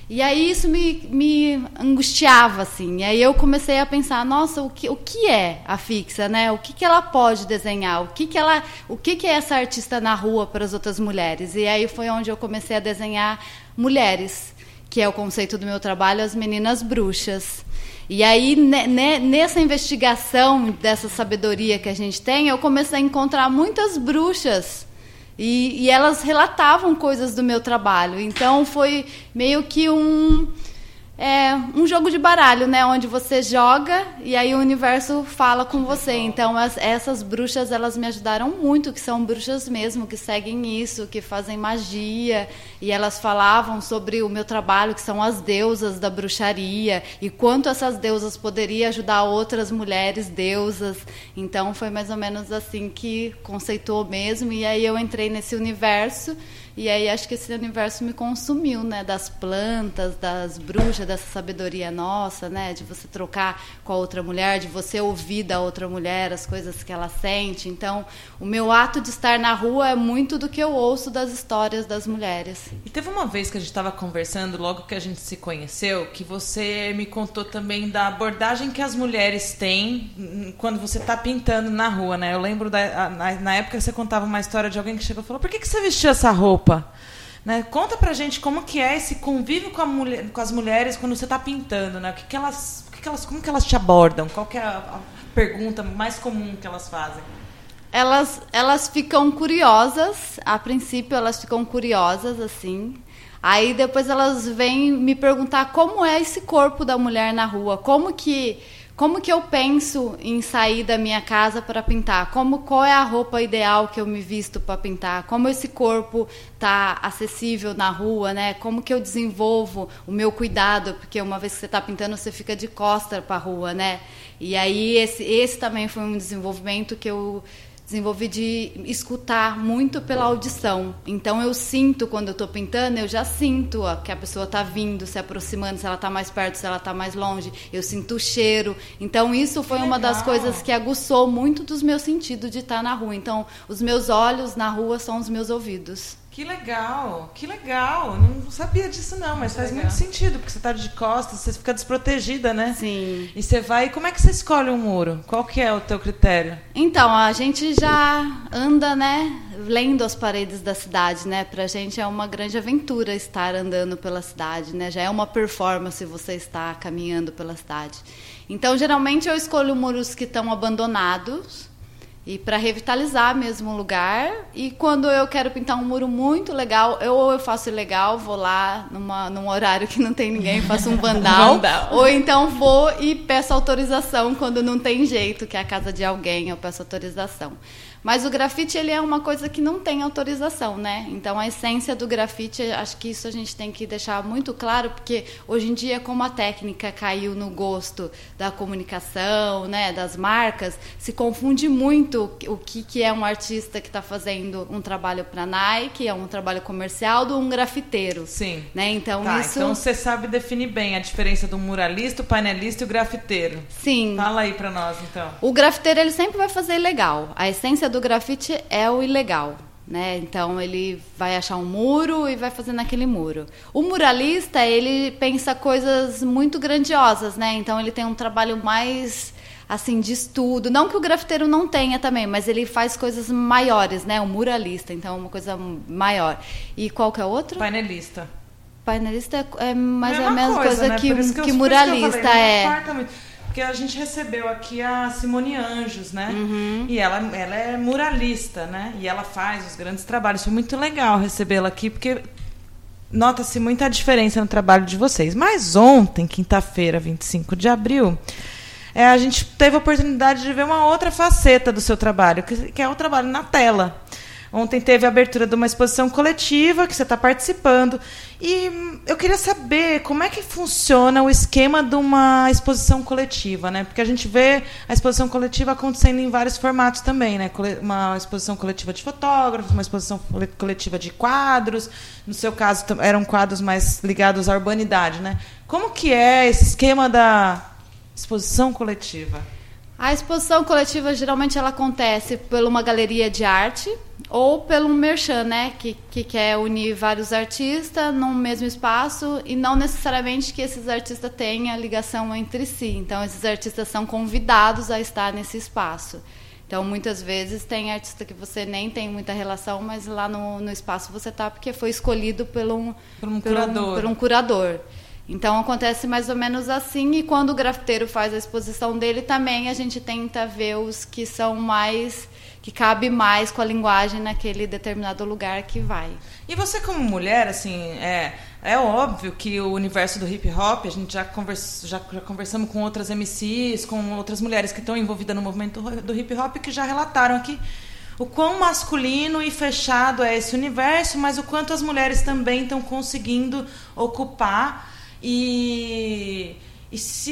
E aí isso me, me angustiava, assim. E aí eu comecei a pensar, nossa, o que, o que é a fixa, né? O que, que ela pode desenhar? O que, que ela. O que, que é essa artista na rua para as outras mulheres? E aí foi onde eu comecei a desenhar mulheres, que é o conceito do meu trabalho, as meninas bruxas. E aí, nessa investigação dessa sabedoria que a gente tem, eu comecei a encontrar muitas bruxas e, e elas relatavam coisas do meu trabalho. Então foi meio que um é um jogo de baralho, né? Onde você joga e aí o universo fala com você. Então as, essas bruxas elas me ajudaram muito, que são bruxas mesmo, que seguem isso, que fazem magia e elas falavam sobre o meu trabalho, que são as deusas da bruxaria e quanto essas deusas poderiam ajudar outras mulheres deusas. Então foi mais ou menos assim que conceitou mesmo e aí eu entrei nesse universo e aí acho que esse universo me consumiu, né? Das plantas, das bruxas, dessa sabedoria nossa, né? De você trocar com a outra mulher, de você ouvir da outra mulher as coisas que ela sente. Então, o meu ato de estar na rua é muito do que eu ouço das histórias das mulheres. E teve uma vez que a gente estava conversando, logo que a gente se conheceu, que você me contou também da abordagem que as mulheres têm quando você está pintando na rua, né? Eu lembro da, na, na época você contava uma história de alguém que chegou e falou: por que, que você vestiu essa roupa? Roupa. Né? Conta pra gente como que é esse convívio com, mulher, com as mulheres quando você está pintando, né? O que, que elas, o que, que elas, como que elas te abordam? Qual é a, a pergunta mais comum que elas fazem? Elas, elas ficam curiosas, a princípio elas ficam curiosas assim. Aí depois elas vêm me perguntar como é esse corpo da mulher na rua, como que como que eu penso em sair da minha casa para pintar? Como qual é a roupa ideal que eu me visto para pintar? Como esse corpo tá acessível na rua, né? Como que eu desenvolvo o meu cuidado? Porque uma vez que você está pintando, você fica de costa para a rua, né? E aí esse, esse também foi um desenvolvimento que eu desenvolvi de escutar muito pela audição. Então eu sinto quando eu estou pintando, eu já sinto ó, que a pessoa está vindo, se aproximando, se ela está mais perto, se ela está mais longe. Eu sinto o cheiro. Então isso foi uma das coisas que aguçou muito dos meus sentidos de estar tá na rua. Então os meus olhos na rua são os meus ouvidos. Que legal, que legal. Não sabia disso não, mas faz legal. muito sentido, porque você está de costas, você fica desprotegida, né? Sim. E você vai, como é que você escolhe um muro? Qual que é o teu critério? Então, a gente já anda, né, lendo as paredes da cidade, né? Pra gente é uma grande aventura estar andando pela cidade, né? Já é uma performance você estar caminhando pela cidade. Então, geralmente eu escolho muros que estão abandonados, e para revitalizar mesmo o lugar. E quando eu quero pintar um muro muito legal, eu, ou eu faço legal, vou lá numa, num horário que não tem ninguém, faço um vandal, vandal, ou então vou e peço autorização quando não tem jeito, que é a casa de alguém, eu peço autorização. Mas o grafite ele é uma coisa que não tem autorização, né? Então a essência do grafite, acho que isso a gente tem que deixar muito claro, porque hoje em dia como a técnica caiu no gosto da comunicação, né, das marcas, se confunde muito o que, que é um artista que está fazendo um trabalho para Nike, é um trabalho comercial, do um grafiteiro. Sim. Né? Então tá, isso. Então você sabe definir bem a diferença do muralista, o painelista e o grafiteiro. Sim. Fala aí para nós então. O grafiteiro ele sempre vai fazer legal. A essência do grafite é o ilegal. Né? Então ele vai achar um muro e vai fazer naquele muro. O muralista ele pensa coisas muito grandiosas, né? Então ele tem um trabalho mais assim de estudo, não que o grafiteiro não tenha também, mas ele faz coisas maiores, né? O muralista, então uma coisa maior. E qual que é o outro? Painelista. Painelista é mais ou mesma coisa, coisa né? que, que, que, muralista que é. Porque a gente recebeu aqui a Simone Anjos, né? Uhum. E ela, ela é muralista, né? E ela faz os grandes trabalhos. Foi muito legal recebê-la aqui, porque nota-se muita diferença no trabalho de vocês. Mas ontem, quinta-feira, 25 de abril, é, a gente teve a oportunidade de ver uma outra faceta do seu trabalho, que, que é o trabalho na tela. Ontem teve a abertura de uma exposição coletiva que você está participando. E eu queria saber como é que funciona o esquema de uma exposição coletiva, né? Porque a gente vê a exposição coletiva acontecendo em vários formatos também, né? Uma exposição coletiva de fotógrafos, uma exposição coletiva de quadros. No seu caso, eram quadros mais ligados à urbanidade, né? Como que é esse esquema da exposição coletiva? A exposição coletiva geralmente ela acontece por uma galeria de arte ou pelo merchan, né, que, que quer unir vários artistas num mesmo espaço e não necessariamente que esses artistas tenham ligação entre si. Então, esses artistas são convidados a estar nesse espaço. Então, muitas vezes tem artista que você nem tem muita relação, mas lá no, no espaço você está porque foi escolhido por um, por um, curador. por um curador. Então acontece mais ou menos assim e quando o grafiteiro faz a exposição dele também a gente tenta ver os que são mais que cabe mais com a linguagem naquele determinado lugar que vai. E você como mulher, assim, é, é óbvio que o universo do hip hop, a gente já, conversa, já, já conversamos com outras MCs, com outras mulheres que estão envolvidas no movimento do hip hop que já relataram aqui o quão masculino e fechado é esse universo, mas o quanto as mulheres também estão conseguindo ocupar e, e, se,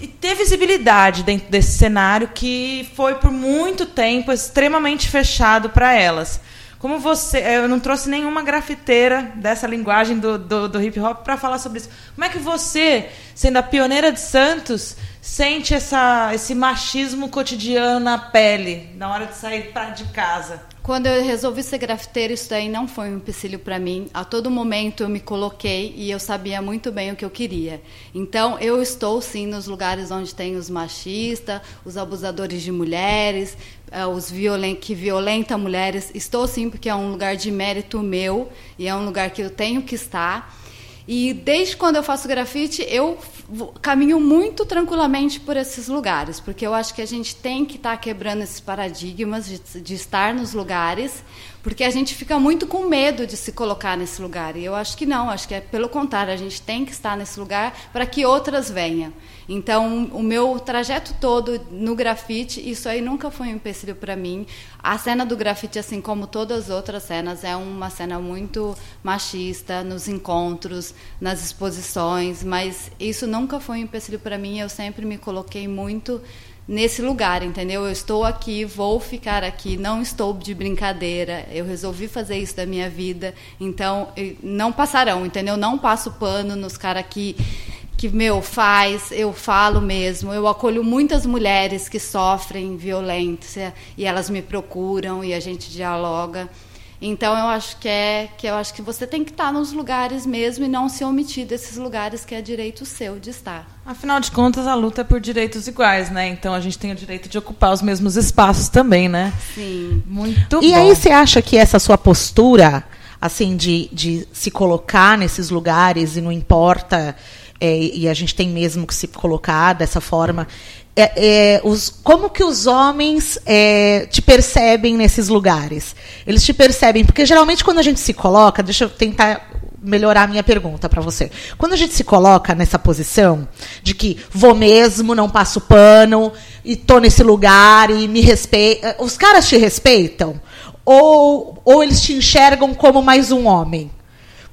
e, ter visibilidade dentro desse cenário que foi por muito tempo extremamente fechado para elas. Como você, eu não trouxe nenhuma grafiteira dessa linguagem do, do, do hip hop para falar sobre isso. Como é que você, sendo a pioneira de Santos, sente essa, esse machismo cotidiano na pele na hora de sair pra, de casa? Quando eu resolvi ser grafiteira, isso daí não foi um empecilho para mim. A todo momento eu me coloquei e eu sabia muito bem o que eu queria. Então, eu estou sim nos lugares onde tem os machistas, os abusadores de mulheres, eh, os violen que violentam mulheres. Estou sim porque é um lugar de mérito meu e é um lugar que eu tenho que estar. E desde quando eu faço grafite, eu caminho muito tranquilamente por esses lugares, porque eu acho que a gente tem que estar tá quebrando esses paradigmas de, de estar nos lugares, porque a gente fica muito com medo de se colocar nesse lugar. E eu acho que não, acho que é pelo contrário, a gente tem que estar nesse lugar para que outras venham. Então, o meu trajeto todo no grafite, isso aí nunca foi um empecilho para mim. A cena do grafite, assim como todas as outras cenas, é uma cena muito machista nos encontros, nas exposições, mas isso nunca foi um empecilho para mim. Eu sempre me coloquei muito nesse lugar, entendeu? Eu estou aqui, vou ficar aqui, não estou de brincadeira. Eu resolvi fazer isso da minha vida, então não passarão, entendeu? Não passo pano nos caras que que meu faz, eu falo mesmo. Eu acolho muitas mulheres que sofrem violência e elas me procuram e a gente dialoga. Então eu acho que é que eu acho que você tem que estar nos lugares mesmo e não se omitir desses lugares que é direito seu de estar. Afinal de contas, a luta é por direitos iguais, né? Então a gente tem o direito de ocupar os mesmos espaços também, né? Sim. Muito e bom. aí você acha que essa sua postura, assim, de, de se colocar nesses lugares e não importa é, e a gente tem mesmo que se colocar dessa forma. É, é, os, como que os homens é, te percebem nesses lugares? Eles te percebem, porque geralmente quando a gente se coloca, deixa eu tentar melhorar a minha pergunta para você. Quando a gente se coloca nessa posição de que vou mesmo, não passo pano, e tô nesse lugar e me respeita, os caras te respeitam? Ou, ou eles te enxergam como mais um homem?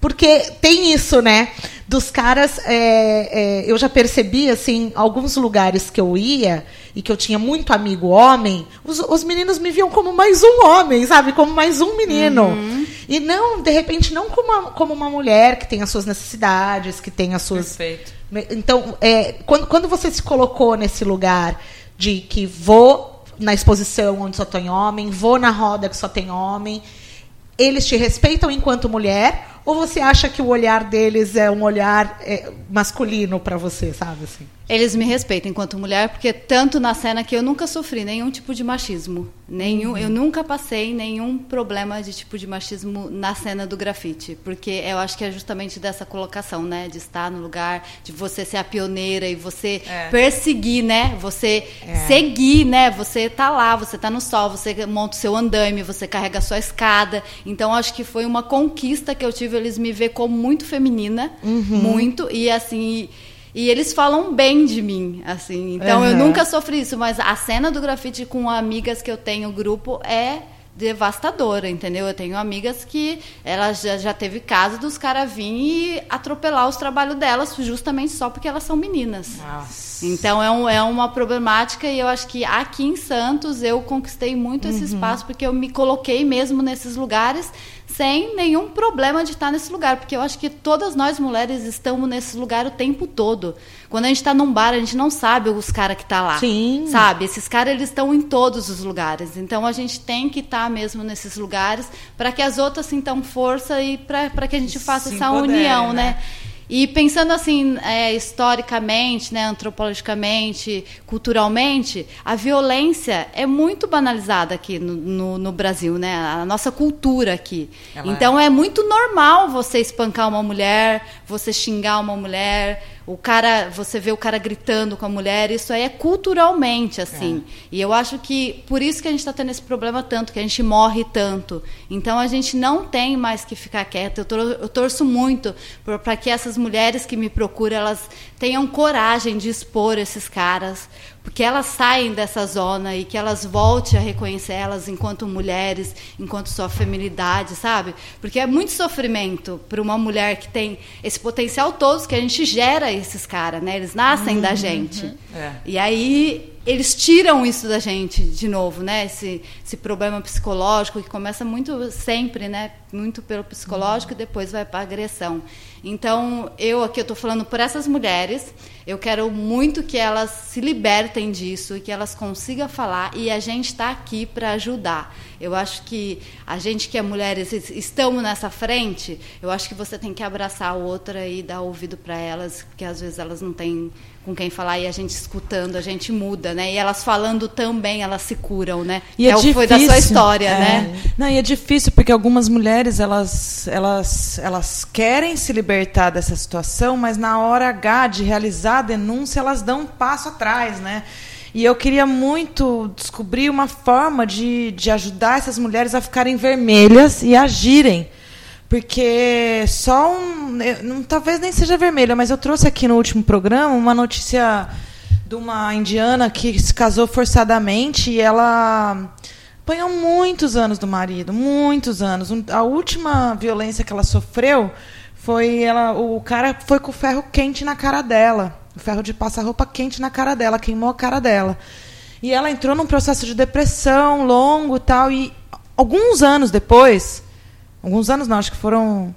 Porque tem isso, né? Dos caras, é, é, eu já percebi, assim, alguns lugares que eu ia e que eu tinha muito amigo homem, os, os meninos me viam como mais um homem, sabe? Como mais um menino. Uhum. E não, de repente, não como uma, como uma mulher que tem as suas necessidades, que tem as suas. Perfeito. Então, é, quando, quando você se colocou nesse lugar de que vou na exposição onde só tem homem, vou na roda que só tem homem, eles te respeitam enquanto mulher ou você acha que o olhar deles é um olhar é, masculino para você, sabe assim? Eles me respeitam enquanto mulher, porque tanto na cena que eu nunca sofri nenhum tipo de machismo. Nenhum, uhum. Eu nunca passei nenhum problema de tipo de machismo na cena do grafite. Porque eu acho que é justamente dessa colocação, né? De estar no lugar, de você ser a pioneira e você é. perseguir, né? Você é. seguir, né? Você tá lá, você tá no sol, você monta o seu andame, você carrega a sua escada. Então acho que foi uma conquista que eu tive. Eles me ver como muito feminina, uhum. muito. E assim. E eles falam bem de mim, assim. Então uhum. eu nunca sofri isso, mas a cena do grafite com amigas que eu tenho, grupo, é devastadora, entendeu? Eu tenho amigas que ela já, já teve caso dos caras virem e atropelar os trabalhos delas justamente só porque elas são meninas. Nossa. Então é, um, é uma problemática e eu acho que aqui em Santos eu conquistei muito esse uhum. espaço porque eu me coloquei mesmo nesses lugares sem nenhum problema de estar nesse lugar, porque eu acho que todas nós mulheres estamos nesse lugar o tempo todo. Quando a gente está num bar, a gente não sabe os caras que tá lá. Sim. Sabe? Esses caras eles estão em todos os lugares. Então a gente tem que estar tá mesmo nesses lugares para que as outras sintam força e para que a gente faça essa união, né? né? E pensando assim, é, historicamente, né, antropologicamente, culturalmente, a violência é muito banalizada aqui no, no, no Brasil, né? A nossa cultura aqui. Ela então é. é muito normal você espancar uma mulher, você xingar uma mulher, o cara, você vê o cara gritando com a mulher, isso aí é culturalmente assim. É. E eu acho que por isso que a gente está tendo esse problema tanto, que a gente morre tanto. Então a gente não tem mais que ficar quieta. Eu, tor eu torço muito para que essas mulheres que me procuram, elas tenham coragem de expor esses caras, porque elas saem dessa zona e que elas voltem a reconhecer elas enquanto mulheres, enquanto sua feminilidade, sabe? Porque é muito sofrimento para uma mulher que tem esse potencial todo que a gente gera esses caras, né? Eles nascem uhum, da gente. É. E aí eles tiram isso da gente de novo, né? Esse, esse problema psicológico que começa muito sempre, né? Muito pelo psicológico e depois vai para agressão. Então, eu aqui eu estou falando por essas mulheres. Eu quero muito que elas se libertem disso e que elas consigam falar. E a gente está aqui para ajudar. Eu acho que a gente que é mulheres estamos nessa frente. Eu acho que você tem que abraçar a outra e dar ouvido para elas, porque às vezes elas não têm com quem falar e a gente escutando, a gente muda, né? E elas falando também, elas se curam, né? E é, é difícil, foi da sua história, é. né? Não, e é difícil porque algumas mulheres elas, elas, elas querem se libertar dessa situação, mas na hora H de realizar a denúncia elas dão um passo atrás, né? E eu queria muito descobrir uma forma de, de ajudar essas mulheres a ficarem vermelhas e agirem. Porque só um. Não, talvez nem seja vermelha, mas eu trouxe aqui no último programa uma notícia de uma indiana que se casou forçadamente e ela apanhou muitos anos do marido, muitos anos. A última violência que ela sofreu foi ela, o cara foi com o ferro quente na cara dela, o ferro de passar roupa quente na cara dela, queimou a cara dela. E ela entrou num processo de depressão longo, tal, e alguns anos depois, alguns anos não, acho que foram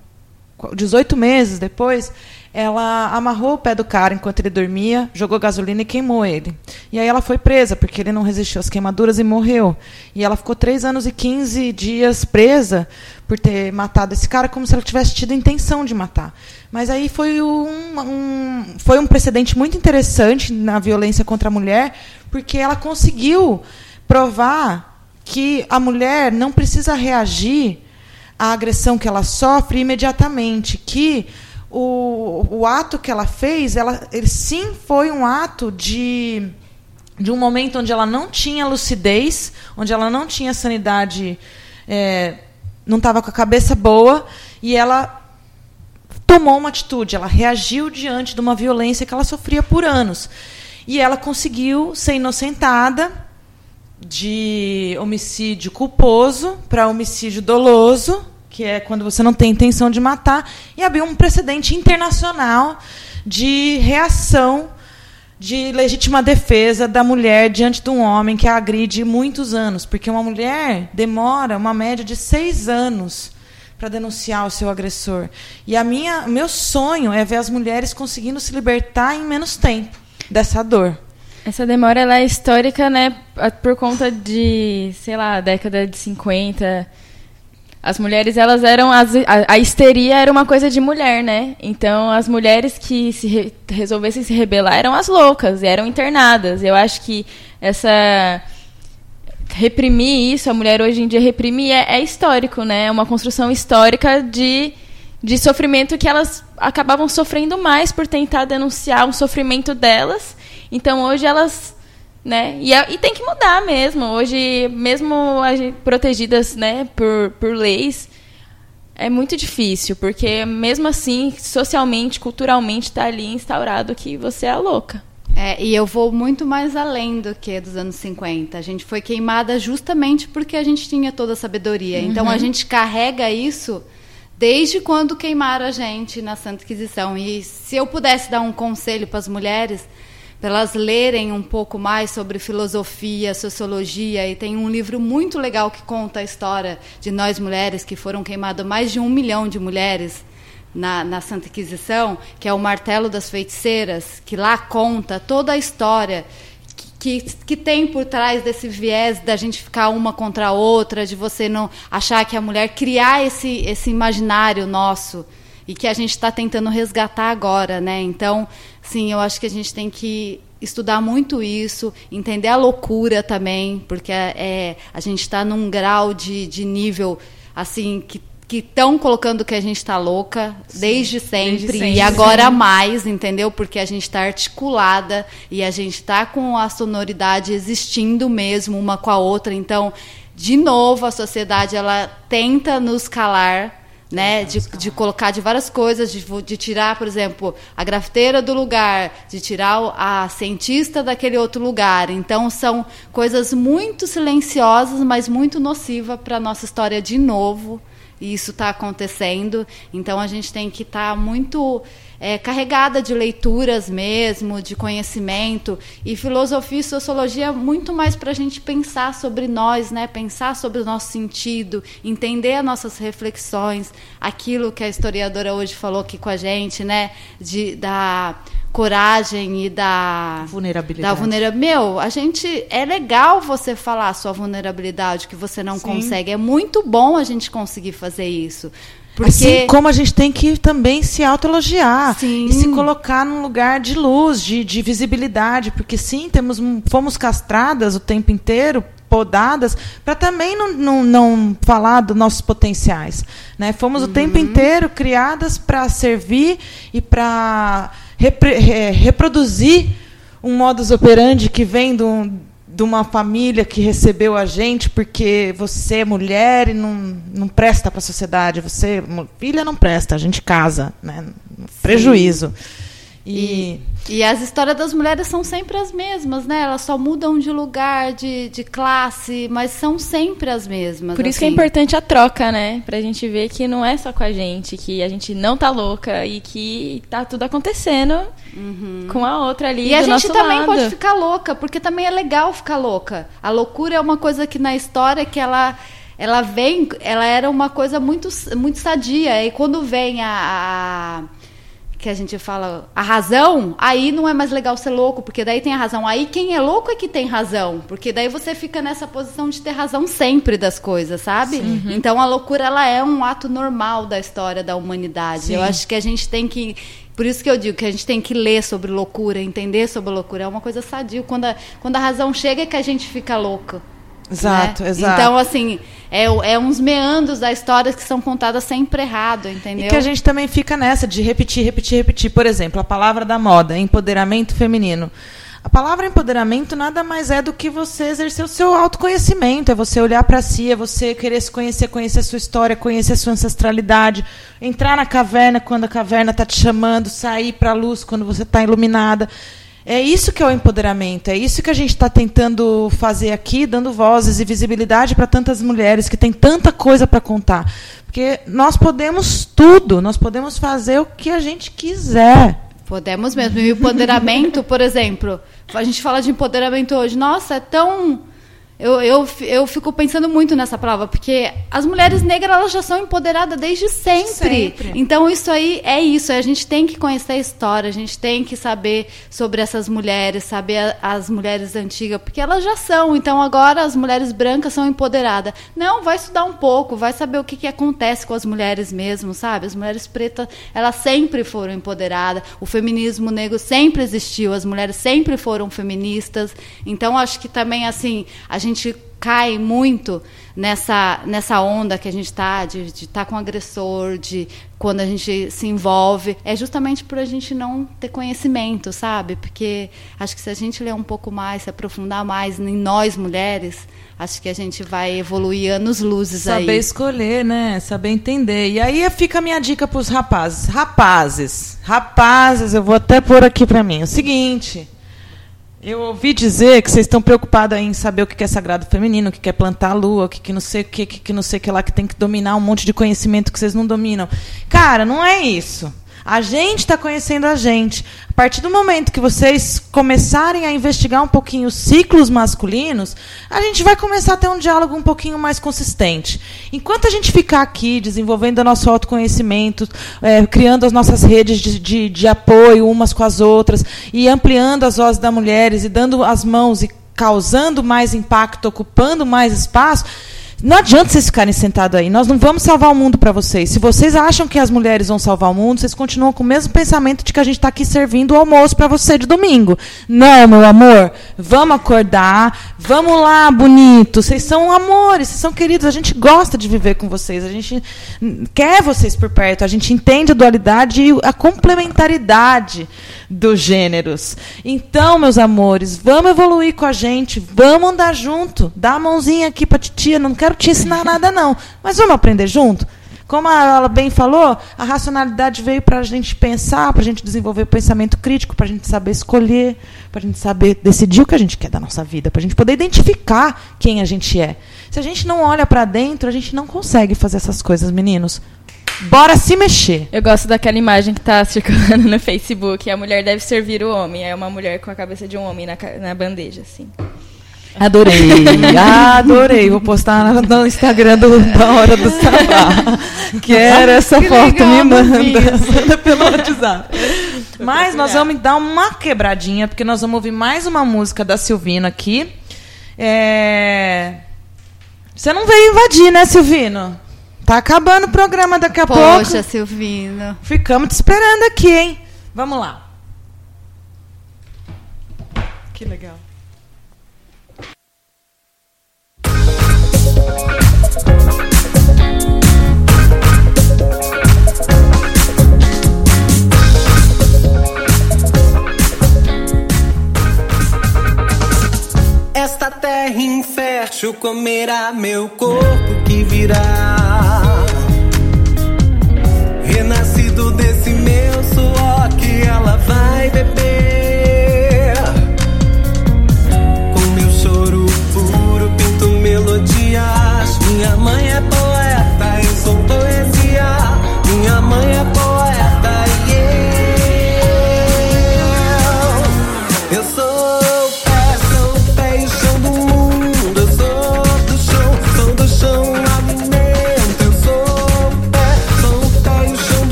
18 meses depois, ela amarrou o pé do cara enquanto ele dormia, jogou gasolina e queimou ele. E aí ela foi presa, porque ele não resistiu às queimaduras e morreu. E ela ficou 3 anos e 15 dias presa por ter matado esse cara, como se ela tivesse tido intenção de matar. Mas aí foi um, um, foi um precedente muito interessante na violência contra a mulher, porque ela conseguiu provar que a mulher não precisa reagir à agressão que ela sofre imediatamente, que o, o ato que ela fez, ela, ele sim foi um ato de, de um momento onde ela não tinha lucidez, onde ela não tinha sanidade, é, não estava com a cabeça boa, e ela tomou uma atitude, ela reagiu diante de uma violência que ela sofria por anos. E ela conseguiu ser inocentada de homicídio culposo para homicídio doloso que é quando você não tem intenção de matar, e abriu um precedente internacional de reação de legítima defesa da mulher diante de um homem que a agride muitos anos, porque uma mulher demora uma média de seis anos para denunciar o seu agressor. E a minha, meu sonho é ver as mulheres conseguindo se libertar em menos tempo dessa dor. Essa demora ela é histórica, né, por conta de, sei lá, década de 50, as mulheres, elas eram. As, a, a, histeria era uma coisa de mulher, né? Então, as mulheres que se re, resolvessem se rebelar eram as loucas, eram internadas. Eu acho que essa. Reprimir isso, a mulher hoje em dia reprimir, é, é histórico, né? É uma construção histórica de, de sofrimento que elas acabavam sofrendo mais por tentar denunciar um sofrimento delas. Então, hoje elas né? E, é, e tem que mudar mesmo. Hoje, mesmo gente, protegidas né, por, por leis, é muito difícil, porque mesmo assim, socialmente, culturalmente, está ali instaurado que você é a louca. É, e eu vou muito mais além do que dos anos 50. A gente foi queimada justamente porque a gente tinha toda a sabedoria. Uhum. Então a gente carrega isso desde quando queimaram a gente na Santa Inquisição. E se eu pudesse dar um conselho para as mulheres, para elas lerem um pouco mais sobre filosofia, sociologia, e tem um livro muito legal que conta a história de nós mulheres, que foram queimadas mais de um milhão de mulheres na, na Santa Inquisição, que é o Martelo das Feiticeiras, que lá conta toda a história que, que, tem por trás desse viés da gente ficar uma contra a outra, de você não achar que a mulher criar esse, esse imaginário nosso e que a gente está tentando resgatar agora, né? Então, sim, eu acho que a gente tem que estudar muito isso, entender a loucura também, porque é, é a gente está num grau de, de nível assim que que estão colocando que a gente está louca Sim, desde, sempre, desde sempre e agora mais, entendeu? Porque a gente está articulada e a gente está com a sonoridade existindo mesmo uma com a outra. Então, de novo, a sociedade ela tenta nos calar né? De, de colocar de várias coisas, de, de tirar, por exemplo, a grafiteira do lugar, de tirar a cientista daquele outro lugar. Então, são coisas muito silenciosas, mas muito nocivas para a nossa história de novo. E isso está acontecendo. Então, a gente tem que estar tá muito é, carregada de leituras mesmo, de conhecimento. E filosofia e sociologia muito mais para a gente pensar sobre nós, né? pensar sobre o nosso sentido, entender as nossas reflexões, aquilo que a historiadora hoje falou aqui com a gente, né? de, da coragem e da vulnerabilidade. Da vulnera... Meu, a gente é legal você falar a sua vulnerabilidade que você não Sim. consegue. É muito bom a gente conseguir fazer isso. Porque... Assim como a gente tem que também se autoelogiar e se colocar num lugar de luz, de, de visibilidade, porque sim, temos, fomos castradas o tempo inteiro podadas para também não, não, não, falar dos nossos potenciais. Né? Fomos uhum. o tempo inteiro criadas para servir e para repre, reproduzir um, um modus operandi que vem de, um, de uma família que recebeu a gente porque você é mulher e não, não presta para a sociedade. Você, filha, não presta, a gente casa. Né? Prejuízo. E, e, as histórias das mulheres são sempre as mesmas, né? Elas só mudam de lugar, de, de classe, mas são sempre as mesmas. Por isso assim. que é assim. importante a troca, né? Pra gente ver que não é só com a gente, que a gente não tá louca e que tá tudo acontecendo uhum. com a outra ali. E a gente também lado. pode ficar louca, porque também é legal ficar louca. A loucura é uma coisa que na história que ela ela vem, ela era uma coisa muito muito sadia. E quando vem a, a que a gente fala a razão, aí não é mais legal ser louco, porque daí tem a razão. Aí quem é louco é que tem razão, porque daí você fica nessa posição de ter razão sempre das coisas, sabe? Uhum. Então a loucura ela é um ato normal da história da humanidade. Sim. Eu acho que a gente tem que por isso que eu digo que a gente tem que ler sobre loucura, entender sobre loucura. É uma coisa sadia. Quando a, quando a razão chega é que a gente fica louco. Exato, né? exato. Então, assim, é, é uns meandros da história que são contadas sempre errado, entendeu? E que a gente também fica nessa de repetir, repetir, repetir. Por exemplo, a palavra da moda, empoderamento feminino. A palavra empoderamento nada mais é do que você exercer o seu autoconhecimento, é você olhar para si, é você querer se conhecer, conhecer a sua história, conhecer a sua ancestralidade, entrar na caverna quando a caverna está te chamando, sair para a luz quando você está iluminada. É isso que é o empoderamento, é isso que a gente está tentando fazer aqui, dando vozes e visibilidade para tantas mulheres que têm tanta coisa para contar. Porque nós podemos tudo, nós podemos fazer o que a gente quiser. Podemos mesmo. E o empoderamento, por exemplo, a gente fala de empoderamento hoje. Nossa, é tão eu, eu, eu fico pensando muito nessa prova, porque as mulheres negras elas já são empoderadas desde sempre. sempre. Então, isso aí é isso. A gente tem que conhecer a história, a gente tem que saber sobre essas mulheres, saber as mulheres antigas, porque elas já são. Então, agora as mulheres brancas são empoderadas. Não, vai estudar um pouco, vai saber o que, que acontece com as mulheres mesmo, sabe? As mulheres pretas, elas sempre foram empoderadas. O feminismo negro sempre existiu, as mulheres sempre foram feministas. Então, acho que também, assim, a gente gente cai muito nessa, nessa onda que a gente está, de estar tá com o agressor, de quando a gente se envolve, é justamente por a gente não ter conhecimento, sabe? Porque acho que se a gente ler um pouco mais, se aprofundar mais em nós mulheres, acho que a gente vai evoluir anos luzes Saber aí. Saber escolher, né? Saber entender. E aí fica a minha dica para os rapazes. Rapazes, rapazes, eu vou até pôr aqui para mim. O seguinte, eu ouvi dizer que vocês estão preocupados em saber o que é sagrado feminino, o que é plantar a lua, o que não sei o que, que não sei o que lá, que tem que dominar um monte de conhecimento que vocês não dominam. Cara, não é isso. A gente está conhecendo a gente. A partir do momento que vocês começarem a investigar um pouquinho os ciclos masculinos, a gente vai começar a ter um diálogo um pouquinho mais consistente. Enquanto a gente ficar aqui desenvolvendo o nosso autoconhecimento, é, criando as nossas redes de, de, de apoio umas com as outras, e ampliando as vozes das mulheres, e dando as mãos e causando mais impacto, ocupando mais espaço, não adianta vocês ficarem sentados aí. Nós não vamos salvar o mundo para vocês. Se vocês acham que as mulheres vão salvar o mundo, vocês continuam com o mesmo pensamento de que a gente está aqui servindo o almoço para você de domingo. Não, meu amor. Vamos acordar. Vamos lá, bonito. Vocês são amores, vocês são queridos. A gente gosta de viver com vocês. A gente quer vocês por perto. A gente entende a dualidade e a complementaridade dos gêneros. Então, meus amores, vamos evoluir com a gente. Vamos andar junto. Dá a mãozinha aqui para titia. Não quero quero te ensinar nada, não. Mas vamos aprender junto? Como ela bem falou, a racionalidade veio para a gente pensar, para a gente desenvolver o pensamento crítico, para a gente saber escolher, para a gente saber decidir o que a gente quer da nossa vida, para a gente poder identificar quem a gente é. Se a gente não olha para dentro, a gente não consegue fazer essas coisas, meninos. Bora se mexer. Eu gosto daquela imagem que está circulando no Facebook. A mulher deve servir o homem. É uma mulher com a cabeça de um homem na, na bandeja, assim. Adorei, adorei. Vou postar no Instagram do, da Hora do Sabá. Quero essa que foto, legal, me manda. Manda pelo WhatsApp. Mas nós vamos dar uma quebradinha, porque nós vamos ouvir mais uma música da Silvino aqui. É... Você não veio invadir, né, Silvino? Tá acabando o programa daqui a Poxa, pouco. Poxa, Silvino. Ficamos te esperando aqui, hein? Vamos lá. Que legal. Comerá meu corpo que virá.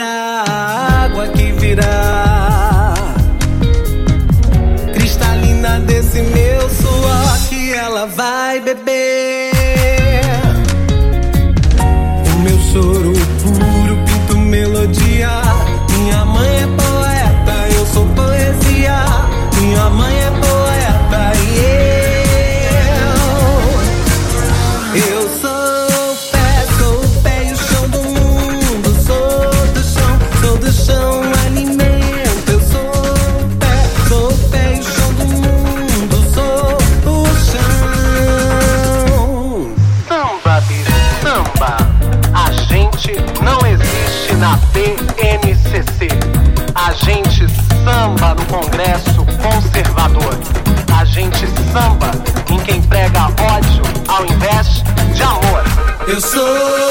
A água que virá. Cristalina desse meu suor que ela vai beber. O meu choro puro pinto melodia. Minha mãe é poeta, eu sou poesia. Minha mãe é poeta Congresso Conservador. A gente samba em quem prega ódio ao invés de amor. Eu sou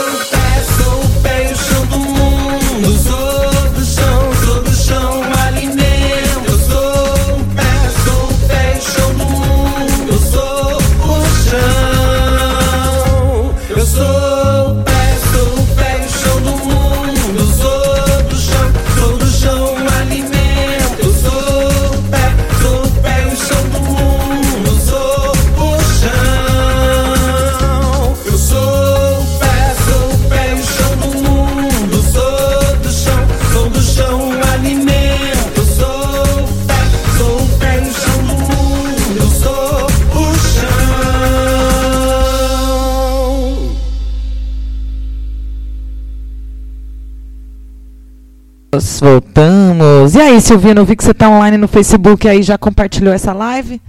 aí, Silvina, eu vi que você está online no Facebook aí, já compartilhou essa live?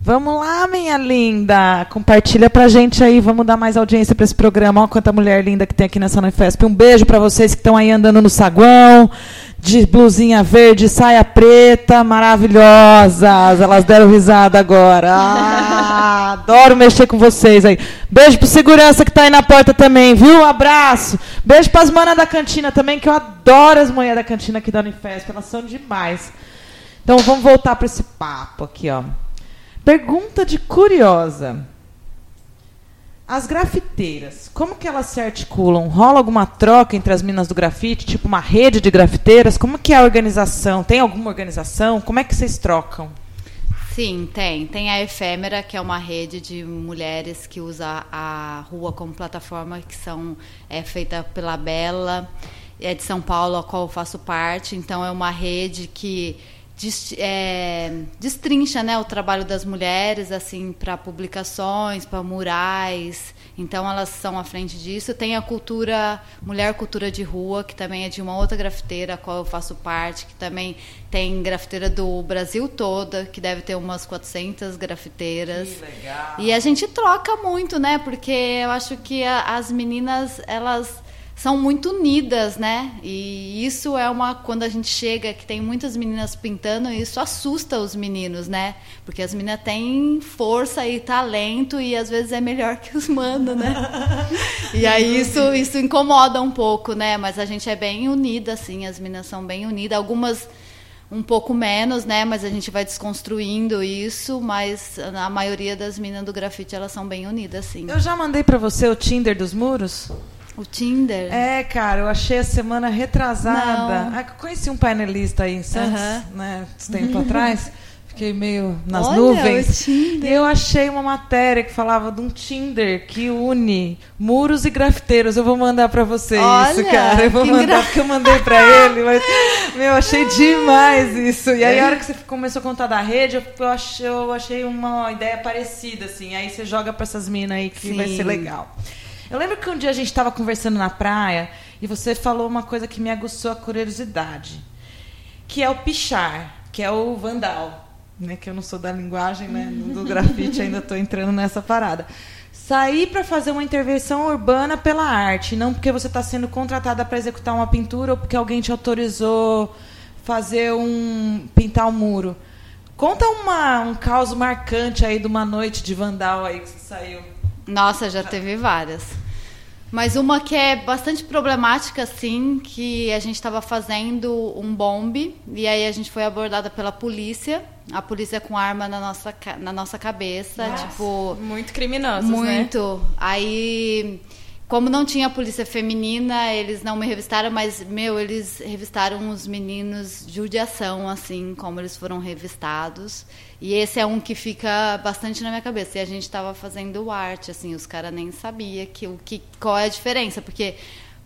Vamos lá, minha linda. Compartilha pra gente aí, vamos dar mais audiência para esse programa. Olha quanta mulher linda que tem aqui nessa Unifesp. Um beijo para vocês que estão aí andando no saguão, de blusinha verde, saia preta, maravilhosas. Elas deram risada agora. Ah, adoro mexer com vocês aí. Beijo pro segurança que tá aí na porta também, viu? Abraço. Beijo pras manas da cantina também, que eu adoro as mulheres da cantina aqui da Unifesp. Elas são demais. Então vamos voltar para esse papo aqui, ó. Pergunta de curiosa. As grafiteiras, como que elas se articulam? Rola alguma troca entre as minas do grafite, tipo uma rede de grafiteiras? Como que é a organização? Tem alguma organização? Como é que vocês trocam? Sim, tem. Tem a Efêmera, que é uma rede de mulheres que usa a rua como plataforma, que são é feita pela Bela, é de São Paulo, a qual eu faço parte. Então é uma rede que é, destrincha né, o trabalho das mulheres assim para publicações, para murais. Então elas são à frente disso. Tem a cultura Mulher Cultura de Rua, que também é de uma outra grafiteira, a qual eu faço parte, que também tem grafiteira do Brasil toda, que deve ter umas 400 grafiteiras. Que legal. E a gente troca muito, né? Porque eu acho que a- as meninas, elas são muito unidas, né? E isso é uma quando a gente chega que tem muitas meninas pintando, isso assusta os meninos, né? Porque as meninas têm força e talento e às vezes é melhor que os manos, né? e aí isso isso incomoda um pouco, né? Mas a gente é bem unida assim, as meninas são bem unidas, algumas um pouco menos, né? Mas a gente vai desconstruindo isso, mas a maioria das meninas do grafite elas são bem unidas, sim. Eu já mandei pra você o Tinder dos muros? O Tinder? É, cara, eu achei a semana retrasada. Ah, conheci um painelista aí em Santos, Aham. né, esse tempo atrás. Fiquei meio nas Olha, nuvens. E eu achei uma matéria que falava de um Tinder que une muros e grafiteiros. Eu vou mandar pra você isso, Olha, cara. Eu vou mandar porque eu mandei pra ele, mas meu, eu achei demais isso. E aí a hora que você começou a contar da rede, eu, eu achei, eu achei uma ideia parecida assim. Aí você joga pra essas minas aí que vai Sim. ser legal. Eu lembro que um dia a gente estava conversando na praia e você falou uma coisa que me aguçou a curiosidade. que é o pichar, que é o vandal, né? Que eu não sou da linguagem, né? Do grafite ainda estou entrando nessa parada. Sair para fazer uma intervenção urbana pela arte, não porque você está sendo contratada para executar uma pintura ou porque alguém te autorizou fazer um pintar um muro. Conta uma, um caos marcante aí de uma noite de vandal aí que você saiu. Nossa, já teve várias. Mas uma que é bastante problemática, assim, que a gente estava fazendo um bombe e aí a gente foi abordada pela polícia. A polícia com arma na nossa, na nossa cabeça, Nossa, tipo... Muito criminosos, Muito. Né? Aí como não tinha polícia feminina, eles não me revistaram, mas, meu, eles revistaram os meninos de judiação, assim, como eles foram revistados. E esse é um que fica bastante na minha cabeça. E a gente estava fazendo arte, assim, os caras nem sabiam que, o que, qual é a diferença, porque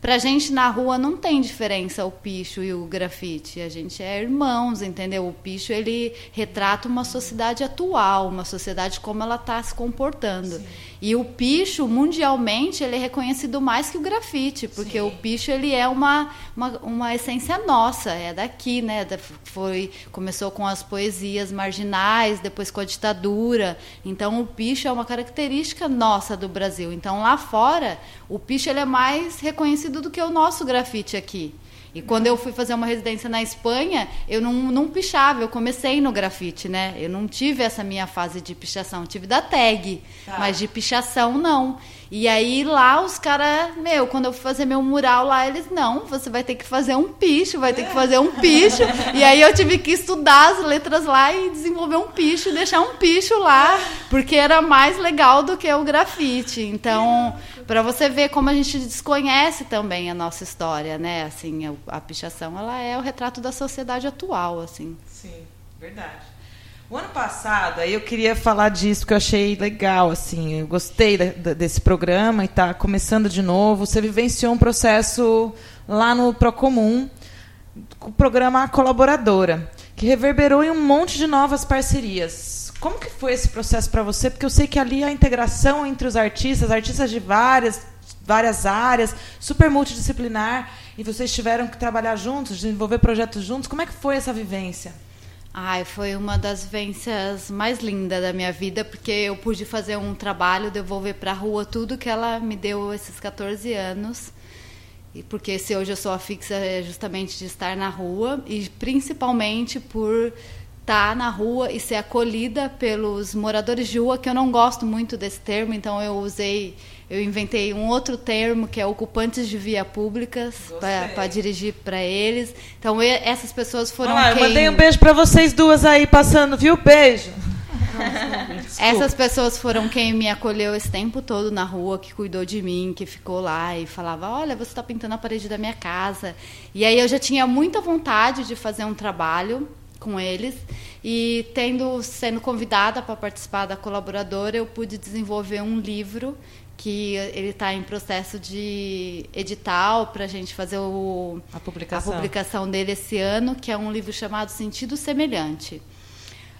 Pra gente na rua não tem diferença o picho e o grafite. A gente é irmãos, entendeu? O picho ele retrata uma sociedade atual, uma sociedade como ela está se comportando. Sim. E o picho, mundialmente, ele é reconhecido mais que o grafite, porque Sim. o picho ele é uma, uma, uma, essência nossa, é daqui, né? Foi, começou com as poesias marginais, depois com a ditadura. Então o picho é uma característica nossa do Brasil. Então lá fora, o picho ele é mais reconhecido do que o nosso grafite aqui. E quando eu fui fazer uma residência na Espanha, eu não, não pichava, eu comecei no grafite, né? Eu não tive essa minha fase de pichação, tive da tag, tá. mas de pichação não. E aí lá os caras, meu, quando eu fui fazer meu mural lá, eles, não, você vai ter que fazer um picho, vai ter que fazer um picho. e aí eu tive que estudar as letras lá e desenvolver um picho, deixar um picho lá, porque era mais legal do que o grafite. Então, para você ver como a gente desconhece também a nossa história, né? Assim, a pichação, ela é o retrato da sociedade atual, assim. Sim, verdade. O ano passado, aí eu queria falar disso, que eu achei legal, assim, eu gostei desse programa e está começando de novo. Você vivenciou um processo lá no Procomum, com o programa Colaboradora, que reverberou em um monte de novas parcerias. Como que foi esse processo para você? Porque eu sei que ali a integração entre os artistas, artistas de várias, várias áreas, super multidisciplinar, e vocês tiveram que trabalhar juntos, desenvolver projetos juntos. Como é que foi essa vivência? Ai, foi uma das vivências mais lindas da minha vida, porque eu pude fazer um trabalho, devolver para a rua tudo que ela me deu esses 14 anos. E porque se hoje eu sou a fixa é justamente de estar na rua e principalmente por estar tá na rua e ser acolhida pelos moradores de rua, que eu não gosto muito desse termo, então eu usei eu inventei um outro termo que é ocupantes de via públicas para dirigir para eles. Então essas pessoas foram ah, quem... Eu mandei um beijo para vocês duas aí passando, viu? Beijo. Essas pessoas foram quem me acolheu esse tempo todo na rua, que cuidou de mim, que ficou lá e falava: Olha, você está pintando a parede da minha casa. E aí eu já tinha muita vontade de fazer um trabalho com eles e tendo sendo convidada para participar da colaboradora eu pude desenvolver um livro que ele está em processo de edital para a gente fazer o, a, publicação. a publicação dele esse ano, que é um livro chamado Sentido Semelhante.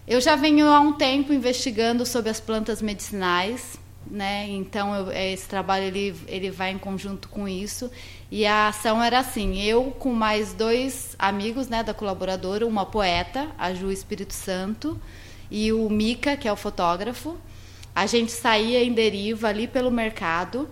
Eu já venho há um tempo investigando sobre as plantas medicinais, né? Então eu, esse trabalho ele, ele vai em conjunto com isso e a ação era assim: eu com mais dois amigos, né, da colaboradora, uma poeta, a Ju Espírito Santo, e o Mica, que é o fotógrafo a gente saía em deriva ali pelo mercado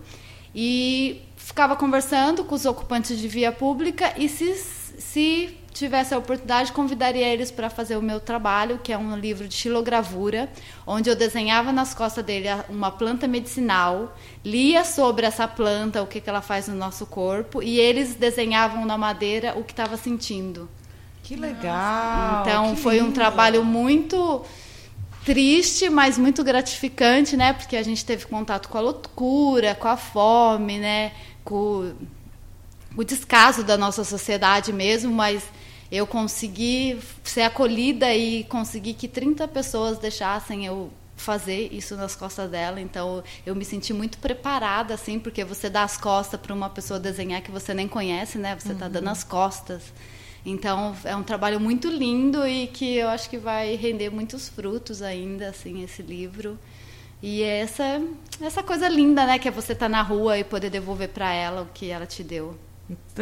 e ficava conversando com os ocupantes de via pública e se, se tivesse a oportunidade, convidaria eles para fazer o meu trabalho, que é um livro de xilogravura, onde eu desenhava nas costas dele uma planta medicinal, lia sobre essa planta, o que, que ela faz no nosso corpo, e eles desenhavam na madeira o que estava sentindo. Que legal! Então que foi um trabalho muito triste, mas muito gratificante, né? Porque a gente teve contato com a loucura, com a fome, né? Com o descaso da nossa sociedade mesmo, mas eu consegui ser acolhida e consegui que 30 pessoas deixassem eu fazer isso nas costas dela. Então eu me senti muito preparada assim, porque você dá as costas para uma pessoa desenhar que você nem conhece, né? Você está uhum. dando as costas. Então é um trabalho muito lindo e que eu acho que vai render muitos frutos ainda, assim, esse livro. E é essa essa coisa linda, né, que é você estar tá na rua e poder devolver para ela o que ela te deu.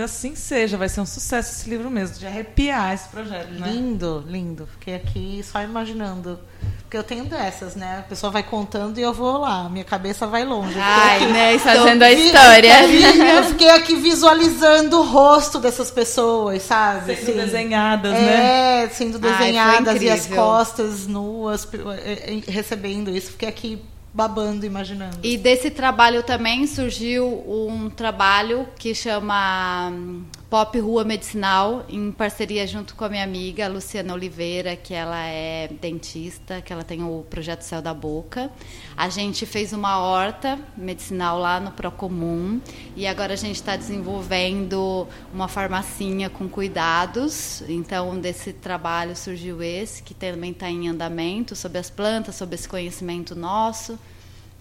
Assim seja, vai ser um sucesso esse livro mesmo, de arrepiar esse projeto, né? Lindo, lindo. Fiquei aqui só imaginando. Porque eu tenho dessas, né? A pessoa vai contando e eu vou lá. Minha cabeça vai longe. Ai, aqui, né? Fazendo a história. Eu fiquei aqui visualizando o rosto dessas pessoas, sabe? Sendo assim, desenhadas, é, né? É, sendo desenhadas Ai, e as costas nuas, é, é, recebendo isso. Fiquei aqui babando, imaginando. E desse trabalho também surgiu um trabalho que chama hum, Pop Rua Medicinal, em parceria junto com a minha amiga Luciana Oliveira, que ela é dentista, que ela tem o projeto Céu da Boca. A gente fez uma horta medicinal lá no Procomum e agora a gente está desenvolvendo uma farmacinha com cuidados. Então, desse trabalho surgiu esse, que também está em andamento, sobre as plantas, sobre esse conhecimento nosso.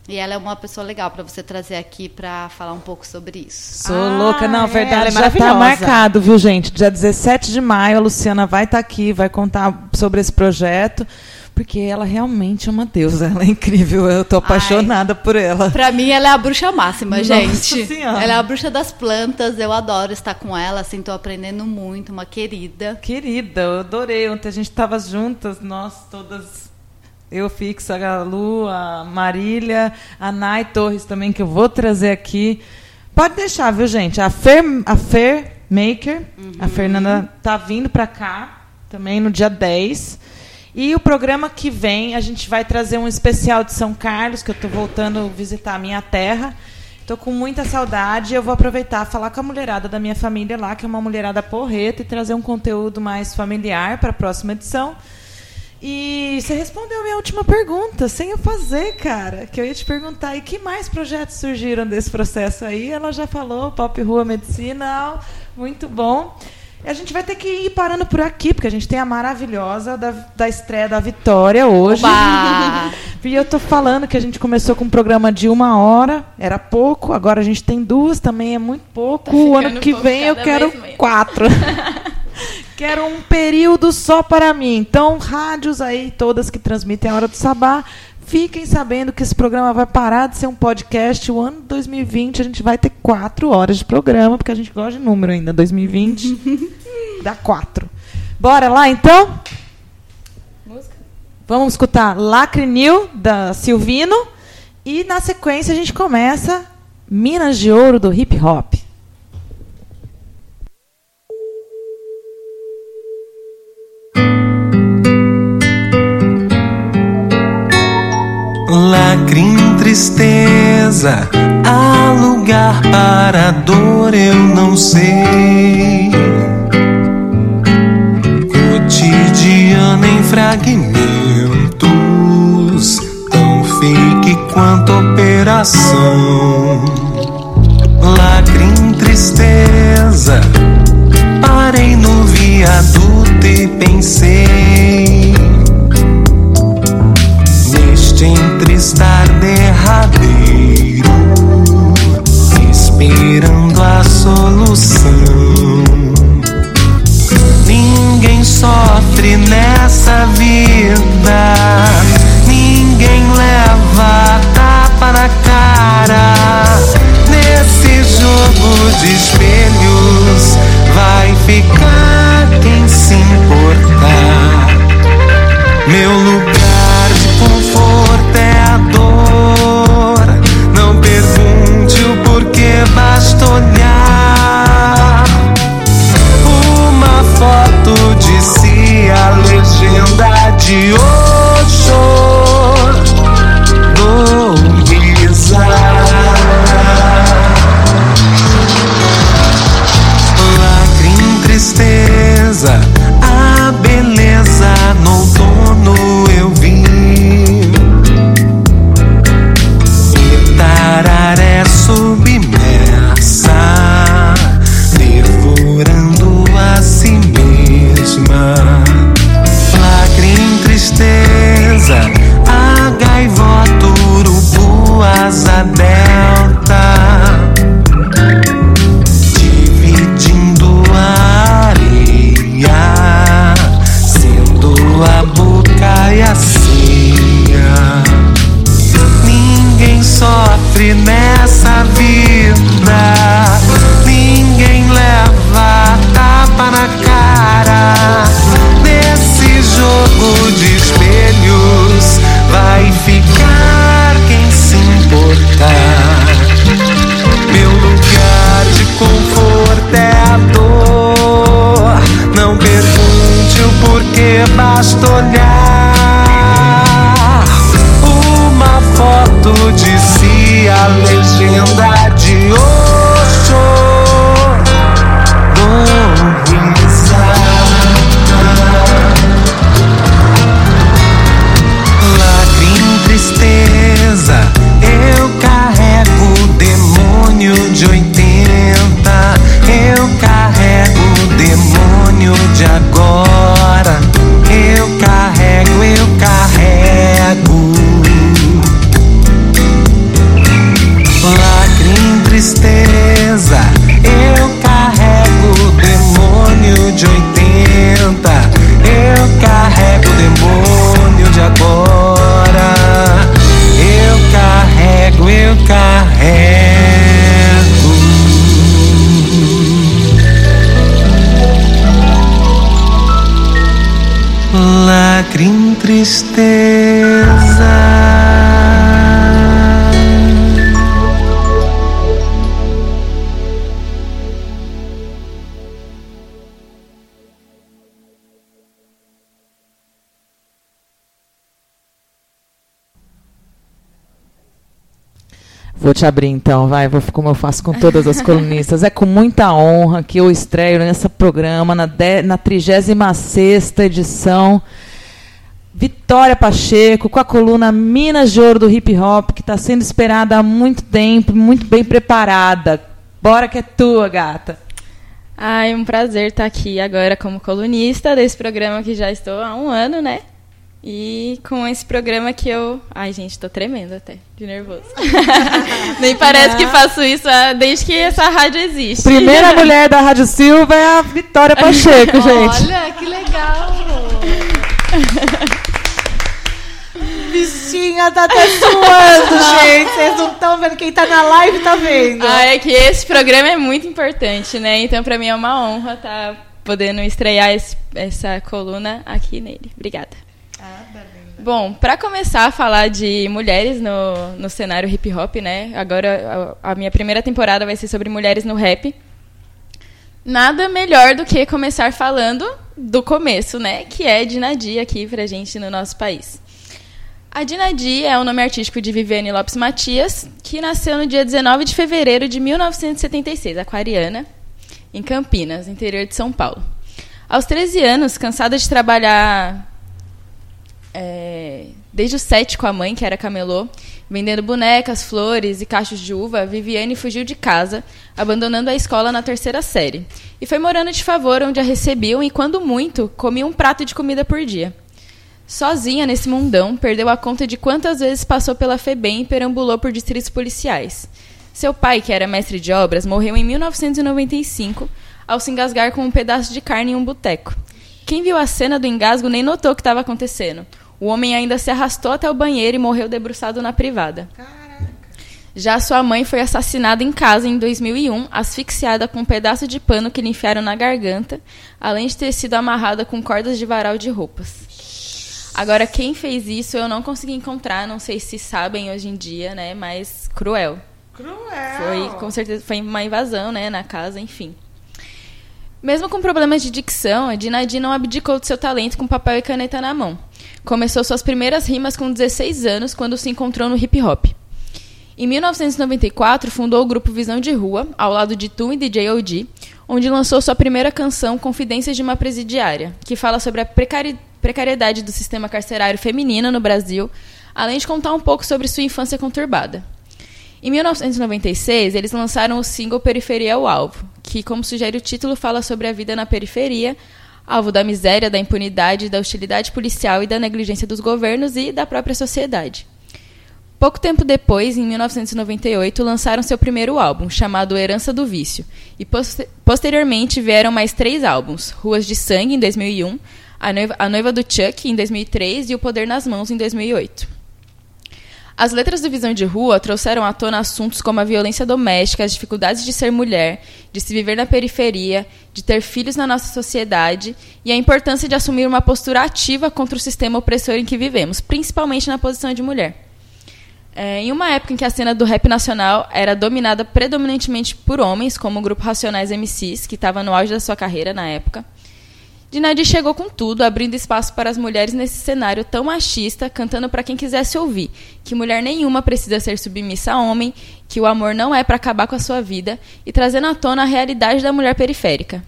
E ela é uma pessoa legal para você trazer aqui para falar um pouco sobre isso. Sou ah, louca, não, é, verdade, é já está marcado, viu, gente? Dia 17 de maio, a Luciana vai estar tá aqui, vai contar sobre esse projeto. Porque ela realmente é uma deusa, ela é incrível, eu tô apaixonada Ai, por ela. Pra mim, ela é a bruxa máxima, gente. Senhora. Ela é a bruxa das plantas, eu adoro estar com ela, assim, tô aprendendo muito, uma querida. Querida, eu adorei. Ontem a gente tava juntas, nós todas eu fixo a Galu, a Marília, a Nai Torres também, que eu vou trazer aqui. Pode deixar, viu, gente? A Fer, a Fer Maker, uhum. a Fernanda tá vindo para cá também no dia 10. E o programa que vem, a gente vai trazer um especial de São Carlos, que eu estou voltando a visitar a minha terra. Estou com muita saudade. Eu vou aproveitar falar com a mulherada da minha família lá, que é uma mulherada porreta, e trazer um conteúdo mais familiar para a próxima edição. E você respondeu a minha última pergunta, sem eu fazer, cara. Que eu ia te perguntar, e que mais projetos surgiram desse processo aí? Ela já falou, Pop Rua Medicina, muito bom. E a gente vai ter que ir parando por aqui, porque a gente tem a maravilhosa da, da estreia da Vitória hoje. e eu tô falando que a gente começou com um programa de uma hora, era pouco, agora a gente tem duas, também é muito pouco. Tá o ano que vem eu quero quatro. Quero um período só para mim. Então, rádios aí, todas que transmitem a Hora do Sabá, fiquem sabendo que esse programa vai parar de ser um podcast. O ano 2020 a gente vai ter quatro horas de programa, porque a gente gosta de número ainda. 2020 dá quatro. Bora lá, então? Música. Vamos escutar Lacre New, da Silvino. E na sequência a gente começa Minas de Ouro, do hip hop. Lacrim, tristeza, há lugar para dor, eu não sei. Cotidiano em fragmentos, tão fake quanto operação. Lacrim, tristeza, parei no viaduto e pensei estar derradeiro, esperando a solução. Ninguém sofre nessa vida, ninguém leva tapa na cara. Nesse jogo de espelhos vai ficar quem se importa. Te abrir então, vai, vou, como eu faço com todas as colunistas. É com muita honra que eu estreio nesse programa, na, de, na 36 edição. Vitória Pacheco, com a coluna Minas de Ouro do Hip Hop, que está sendo esperada há muito tempo, muito bem preparada. Bora que é tua, gata. Ai, um prazer estar aqui agora como colunista desse programa que já estou há um ano, né? E com esse programa que eu. Ai, gente, tô tremendo até, de nervoso. Nem parece que faço isso desde que essa rádio existe. Primeira mulher da Rádio Silva é a Vitória Pacheco, gente. Olha, que legal! Bichinha tá até suando, gente. Vocês não estão vendo. Quem tá na live tá vendo. Ah, é que esse programa é muito importante, né? Então, pra mim é uma honra estar podendo estrear esse- essa coluna aqui nele. Obrigada. Bom, para começar a falar de mulheres no, no cenário hip hop, né? Agora a, a minha primeira temporada vai ser sobre mulheres no rap. Nada melhor do que começar falando do começo, né? Que é Dinadi aqui pra gente no nosso país. A Dinadi é o nome artístico de Viviane Lopes Matias, que nasceu no dia 19 de fevereiro de 1976, aquariana, em Campinas, interior de São Paulo. Aos 13 anos, cansada de trabalhar é, desde os sete com a mãe, que era camelô, vendendo bonecas, flores e cachos de uva, Viviane fugiu de casa, abandonando a escola na terceira série. E foi morando de favor, onde a recebiam e, quando muito, comia um prato de comida por dia. Sozinha nesse mundão, perdeu a conta de quantas vezes passou pela FEBEM e perambulou por distritos policiais. Seu pai, que era mestre de obras, morreu em 1995 ao se engasgar com um pedaço de carne em um boteco. Quem viu a cena do engasgo nem notou o que estava acontecendo. O homem ainda se arrastou até o banheiro e morreu debruçado na privada. Já sua mãe foi assassinada em casa em 2001, asfixiada com um pedaço de pano que lhe enfiaram na garganta, além de ter sido amarrada com cordas de varal de roupas. Agora, quem fez isso eu não consegui encontrar, não sei se sabem hoje em dia, né? Mas cruel. Cruel. Foi, com certeza, foi uma invasão, né, na casa, enfim. Mesmo com problemas de dicção, a Dinadi não abdicou de seu talento com papel e caneta na mão. Começou suas primeiras rimas com 16 anos, quando se encontrou no hip hop. Em 1994, fundou o grupo Visão de Rua, ao lado de Tum e DJ OG, onde lançou sua primeira canção Confidências de uma Presidiária, que fala sobre a precari precariedade do sistema carcerário feminino no Brasil, além de contar um pouco sobre sua infância conturbada. Em 1996, eles lançaram o single Periferia é o Alvo, que, como sugere o título, fala sobre a vida na periferia, alvo da miséria, da impunidade, da hostilidade policial e da negligência dos governos e da própria sociedade. Pouco tempo depois, em 1998, lançaram seu primeiro álbum, chamado Herança do Vício, e poster posteriormente vieram mais três álbuns: Ruas de Sangue, em 2001, A Noiva, a Noiva do Chuck, em 2003 e O Poder nas Mãos, em 2008. As letras do Visão de Rua trouxeram à tona assuntos como a violência doméstica, as dificuldades de ser mulher, de se viver na periferia, de ter filhos na nossa sociedade e a importância de assumir uma postura ativa contra o sistema opressor em que vivemos, principalmente na posição de mulher. É, em uma época em que a cena do rap nacional era dominada predominantemente por homens, como o grupo Racionais MCs, que estava no auge da sua carreira na época, Dinadi chegou com tudo, abrindo espaço para as mulheres nesse cenário tão machista, cantando para quem quisesse ouvir, que mulher nenhuma precisa ser submissa a homem, que o amor não é para acabar com a sua vida, e trazendo à tona a realidade da mulher periférica.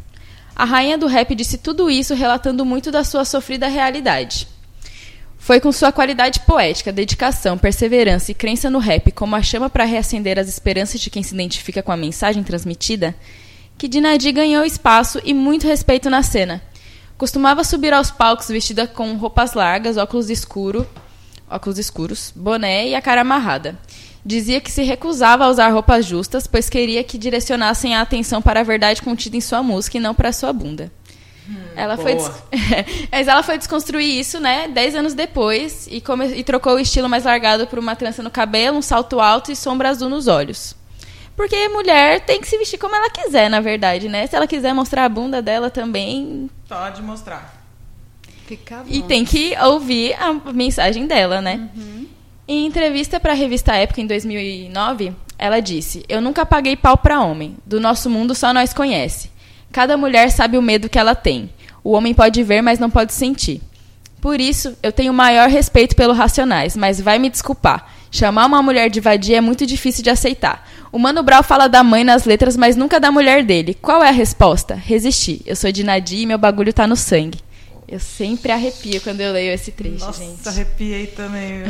A rainha do rap disse tudo isso relatando muito da sua sofrida realidade. Foi com sua qualidade poética, dedicação, perseverança e crença no rap como a chama para reacender as esperanças de quem se identifica com a mensagem transmitida, que Dinadi ganhou espaço e muito respeito na cena. Costumava subir aos palcos vestida com roupas largas, óculos escuro, óculos escuros, boné e a cara amarrada. Dizia que se recusava a usar roupas justas, pois queria que direcionassem a atenção para a verdade contida em sua música e não para a sua bunda. Hum, ela foi des... Mas ela foi desconstruir isso, né, dez anos depois e, come... e trocou o estilo mais largado por uma trança no cabelo, um salto alto e sombra azul nos olhos. Porque mulher tem que se vestir como ela quiser, na verdade, né? Se ela quiser mostrar a bunda dela também. Pode mostrar. Fica bom. E tem que ouvir a mensagem dela, né? Uhum. Em entrevista para a revista Época em 2009, ela disse: Eu nunca paguei pau para homem. Do nosso mundo só nós conhece. Cada mulher sabe o medo que ela tem. O homem pode ver, mas não pode sentir. Por isso, eu tenho maior respeito pelo Racionais, mas vai me desculpar. Chamar uma mulher de vadia é muito difícil de aceitar. O Mano Brown fala da mãe nas letras, mas nunca da mulher dele. Qual é a resposta? Resistir. Eu sou de Nadir e meu bagulho tá no sangue. Eu sempre arrepio quando eu leio esse trecho, Nossa, gente. Nossa, arrepiei também.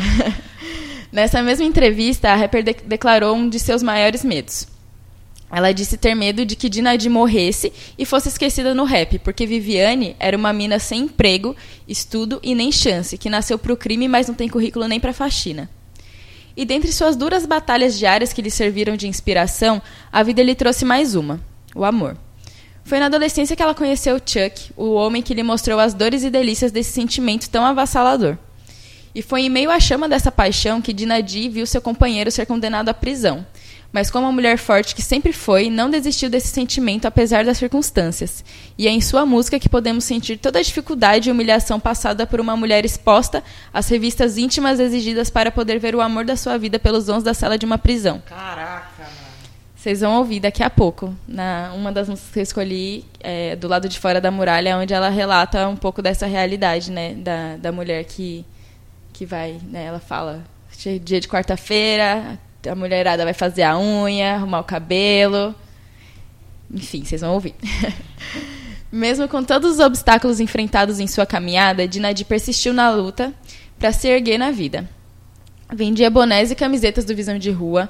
Nessa mesma entrevista, a rapper de declarou um de seus maiores medos. Ela disse ter medo de que Dinadi morresse e fosse esquecida no rap, porque Viviane era uma mina sem emprego, estudo e nem chance, que nasceu pro crime, mas não tem currículo nem pra faxina. E dentre suas duras batalhas diárias que lhe serviram de inspiração, a vida lhe trouxe mais uma: o amor. Foi na adolescência que ela conheceu Chuck, o homem que lhe mostrou as dores e delícias desse sentimento tão avassalador. E foi em meio à chama dessa paixão que Dinadi viu seu companheiro ser condenado à prisão. Mas como a mulher forte que sempre foi, não desistiu desse sentimento apesar das circunstâncias. E é em sua música que podemos sentir toda a dificuldade e humilhação passada por uma mulher exposta às revistas íntimas exigidas para poder ver o amor da sua vida pelos dons da cela de uma prisão. Caraca, vocês vão ouvir daqui a pouco. Na, uma das músicas que eu escolhi, é, do lado de fora da muralha, onde ela relata um pouco dessa realidade, né? Da, da mulher que, que vai, né? Ela fala, dia de quarta-feira, a mulherada vai fazer a unha, arrumar o cabelo. Enfim, vocês vão ouvir. Mesmo com todos os obstáculos enfrentados em sua caminhada, Dinadi persistiu na luta para se erguer na vida. Vendia bonés e camisetas do Visão de Rua,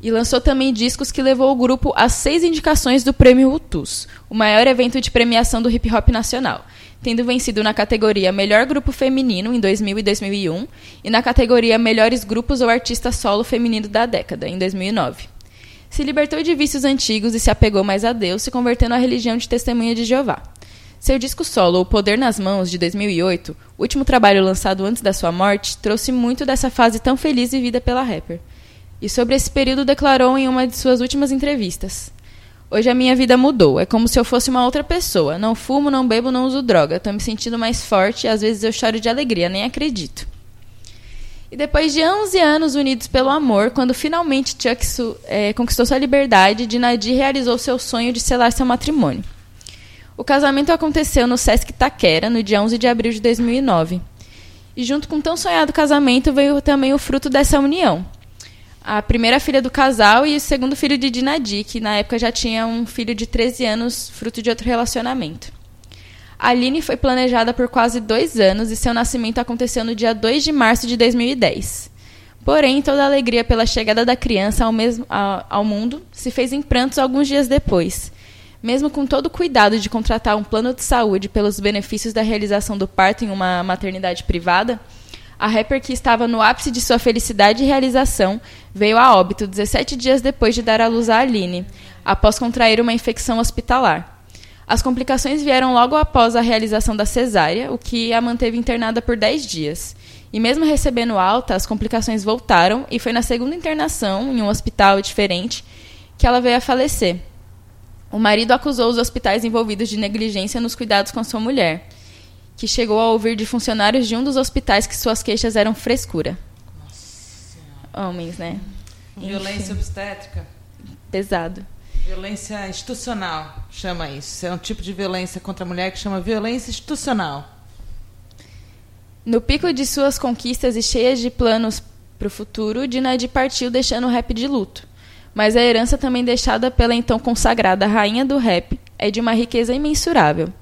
e lançou também discos que levou o grupo a seis indicações do Prêmio Utus, o maior evento de premiação do hip hop nacional, tendo vencido na categoria Melhor Grupo Feminino em 2000 e 2001 e na categoria Melhores Grupos ou Artista Solo Feminino da Década em 2009. Se libertou de vícios antigos e se apegou mais a Deus, se convertendo à religião de Testemunha de Jeová. Seu disco solo, O Poder nas Mãos, de 2008, último trabalho lançado antes da sua morte, trouxe muito dessa fase tão feliz vivida pela rapper. E sobre esse período declarou em uma de suas últimas entrevistas: Hoje a minha vida mudou. É como se eu fosse uma outra pessoa. Não fumo, não bebo, não uso droga. Estou me sentindo mais forte e às vezes eu choro de alegria, nem acredito. E depois de 11 anos unidos pelo amor, quando finalmente Chuck é, conquistou sua liberdade, Dinadi realizou seu sonho de selar seu matrimônio. O casamento aconteceu no Sesc Taquera, no dia 11 de abril de 2009. E junto com tão sonhado casamento veio também o fruto dessa união, a primeira filha do casal e o segundo filho de Dinadi, que na época já tinha um filho de 13 anos, fruto de outro relacionamento. A Aline foi planejada por quase dois anos e seu nascimento aconteceu no dia 2 de março de 2010. Porém, toda a alegria pela chegada da criança ao, mesmo, ao, ao mundo se fez em prantos alguns dias depois. Mesmo com todo o cuidado de contratar um plano de saúde pelos benefícios da realização do parto em uma maternidade privada, a rapper que estava no ápice de sua felicidade e realização veio a óbito 17 dias depois de dar à luz a Aline, após contrair uma infecção hospitalar. As complicações vieram logo após a realização da cesárea, o que a manteve internada por 10 dias. E mesmo recebendo alta, as complicações voltaram e foi na segunda internação, em um hospital diferente, que ela veio a falecer. O marido acusou os hospitais envolvidos de negligência nos cuidados com sua mulher que chegou a ouvir de funcionários de um dos hospitais que suas queixas eram frescura. Nossa. Homens, né? Violência Enfim. obstétrica. Pesado. Violência institucional, chama isso. É um tipo de violência contra a mulher que chama violência institucional. No pico de suas conquistas e cheias de planos para o futuro, Dinadi partiu deixando o rap de luto. Mas a herança também deixada pela então consagrada rainha do rap é de uma riqueza imensurável.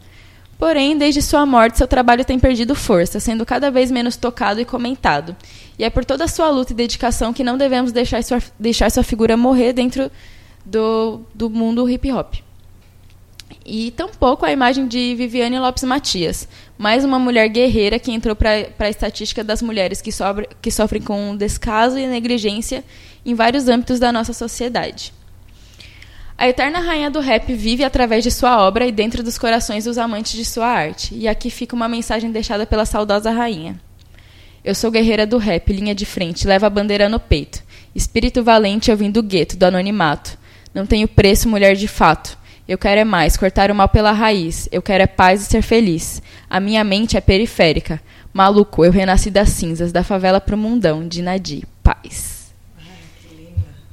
Porém, desde sua morte, seu trabalho tem perdido força, sendo cada vez menos tocado e comentado. E é por toda sua luta e dedicação que não devemos deixar sua, deixar sua figura morrer dentro do, do mundo hip hop. E tampouco a imagem de Viviane Lopes Matias, mais uma mulher guerreira que entrou para a estatística das mulheres que, sobre, que sofrem com descaso e negligência em vários âmbitos da nossa sociedade. A eterna rainha do rap vive através de sua obra e dentro dos corações dos amantes de sua arte. E aqui fica uma mensagem deixada pela saudosa rainha. Eu sou guerreira do rap, linha de frente, levo a bandeira no peito. Espírito valente, eu vim do gueto, do anonimato. Não tenho preço, mulher de fato. Eu quero é mais, cortar o mal pela raiz. Eu quero é paz e ser feliz. A minha mente é periférica. Maluco, eu renasci das cinzas, da favela pro mundão, de Nadi. Paz.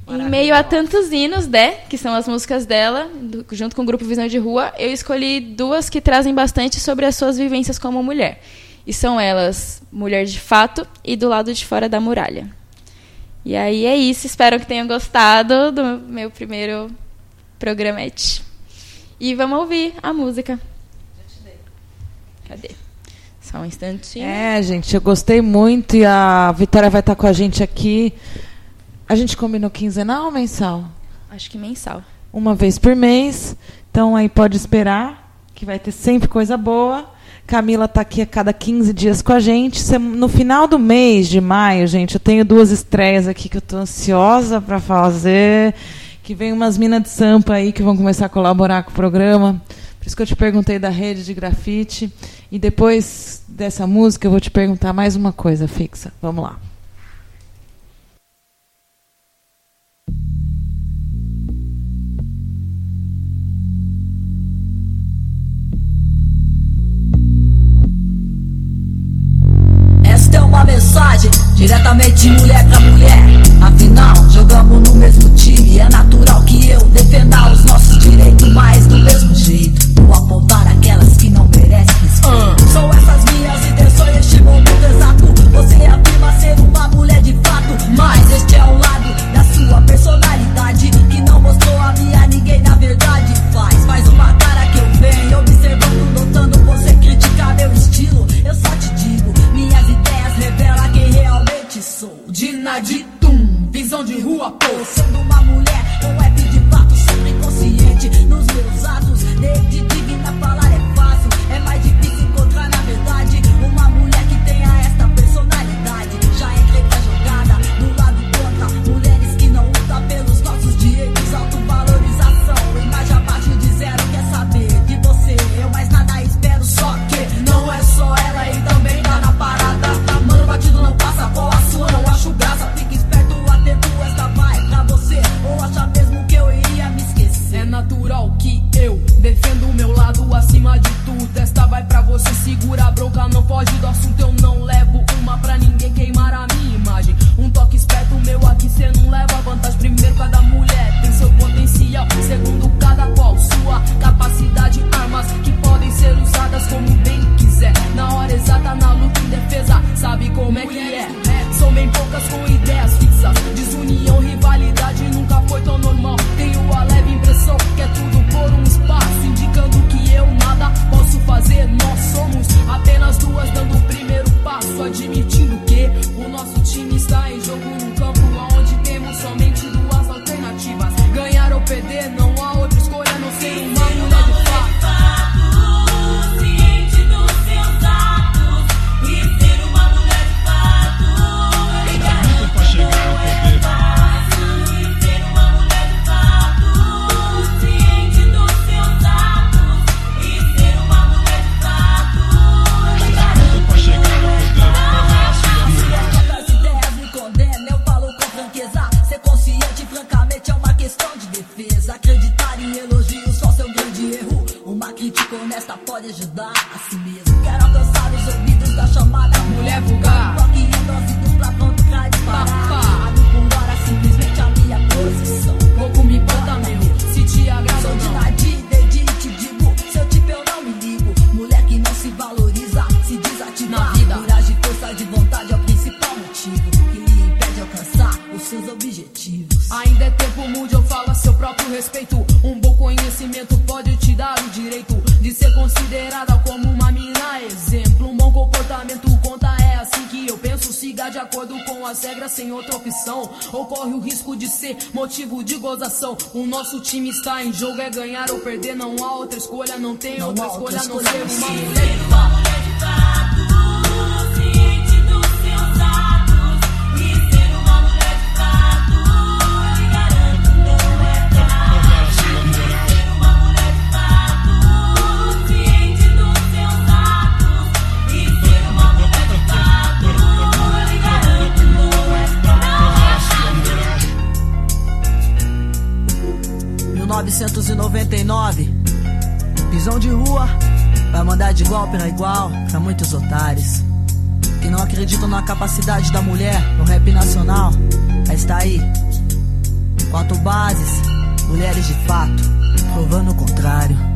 Em meio a tantos hinos, né, que são as músicas dela, do, junto com o grupo Visão de Rua, eu escolhi duas que trazem bastante sobre as suas vivências como mulher. E são elas Mulher de Fato e Do Lado de Fora da Muralha. E aí é isso, espero que tenham gostado do meu primeiro programete. E vamos ouvir a música. Cadê? Só um instantinho. É, gente, eu gostei muito e a Vitória vai estar com a gente aqui a gente combinou quinzenal ou mensal? Acho que mensal. Uma vez por mês. Então aí pode esperar, que vai ter sempre coisa boa. Camila está aqui a cada 15 dias com a gente. No final do mês de maio, gente, eu tenho duas estreias aqui que eu estou ansiosa para fazer. Que vem umas minas de sampa aí que vão começar a colaborar com o programa. Por isso que eu te perguntei da rede de grafite. E depois dessa música, eu vou te perguntar mais uma coisa fixa. Vamos lá. Uma mensagem diretamente mulher pra mulher. Afinal, jogamos no mesmo time. É natural que eu defenda os nossos direitos, mas do mesmo jeito. Vou apontar aquelas que não merecem respeito. Uh. Sou. Dina de Tum, visão de rua, pô. Sendo uma mulher com web de fato, sempre consciente nos meus atos. Desde digna falar acima de tudo. Esta vai pra você, segura a bronca, não pode do assunto. Eu conceito. Um bom conhecimento pode te dar o direito de ser considerada como uma mina exemplo. Um bom comportamento conta é assim que eu penso. Siga de acordo com as regras sem outra opção. Ocorre o risco de ser motivo de gozação. O nosso time está em jogo, é ganhar ou perder. Não há outra escolha, não tem não outra, escolha, outra escolha, não ser uma mulher de. 1999. Visão de rua vai mandar de igual pra igual pra muitos otários. Que não acreditam na capacidade da mulher no rap nacional. Mas está aí. Quatro bases, mulheres de fato, provando o contrário.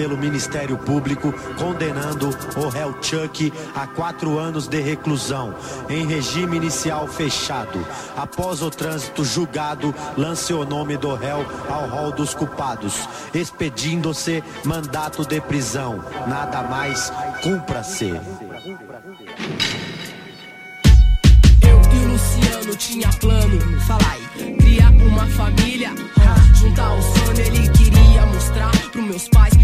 pelo Ministério Público, condenando o réu Chuck a quatro anos de reclusão, em regime inicial fechado. Após o trânsito julgado, lance o nome do réu ao rol dos culpados, expedindo-se mandato de prisão. Nada mais, cumpra-se. Luciano tinha plano, falai, criar uma família, juntar o sono ele queria mostrar pros meus pais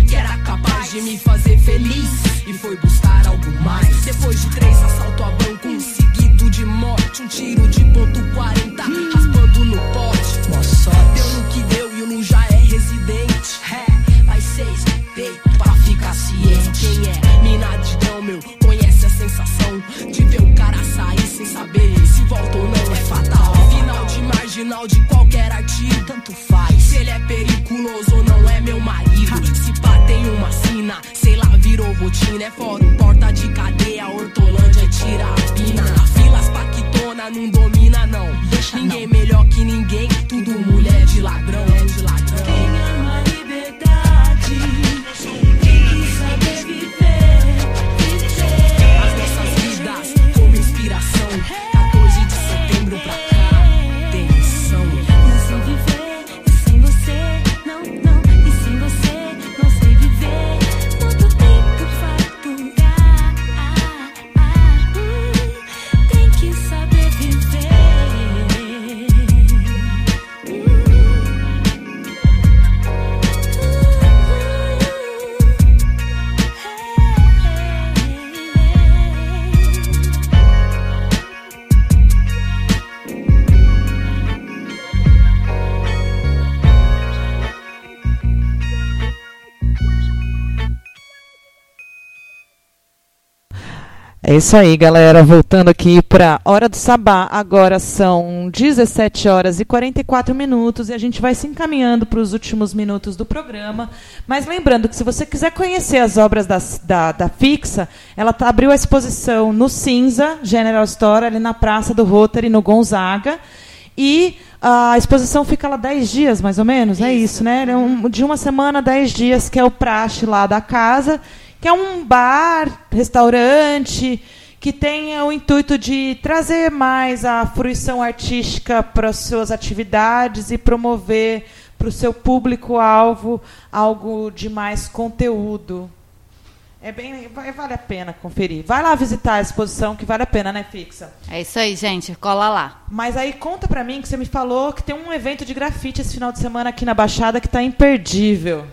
capaz de me fazer feliz e foi buscar algo mais. Depois de três assalto a banco, um seguido de morte, um tiro de ponto 40. É isso aí, galera. Voltando aqui para Hora do Sabá. Agora são 17 horas e 44 minutos e a gente vai se encaminhando para os últimos minutos do programa. Mas lembrando que se você quiser conhecer as obras da, da, da Fixa, ela tá, abriu a exposição no Cinza General Store, ali na Praça do Rotary, no Gonzaga. E a exposição fica lá 10 dias, mais ou menos, isso. é isso, né? É de uma semana, 10 dias, que é o praxe lá da casa que é um bar, restaurante, que tem o intuito de trazer mais a fruição artística para as suas atividades e promover para o seu público-alvo algo de mais conteúdo. É bem, vale a pena conferir. Vai lá visitar a exposição que vale a pena, né, Fixa? É isso aí, gente. Cola lá. Mas aí conta pra mim que você me falou que tem um evento de grafite esse final de semana aqui na Baixada que está imperdível.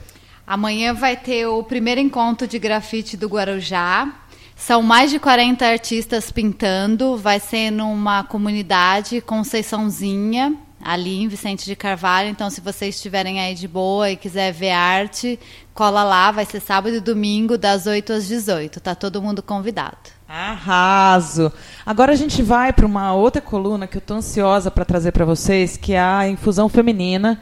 Amanhã vai ter o primeiro encontro de grafite do Guarujá. São mais de 40 artistas pintando. Vai ser numa comunidade Conceiçãozinha, ali em Vicente de Carvalho. Então, se vocês estiverem aí de boa e quiser ver arte, cola lá. Vai ser sábado e domingo, das 8 às 18. Tá todo mundo convidado. Arraso! Agora a gente vai para uma outra coluna que eu estou ansiosa para trazer para vocês, que é a infusão feminina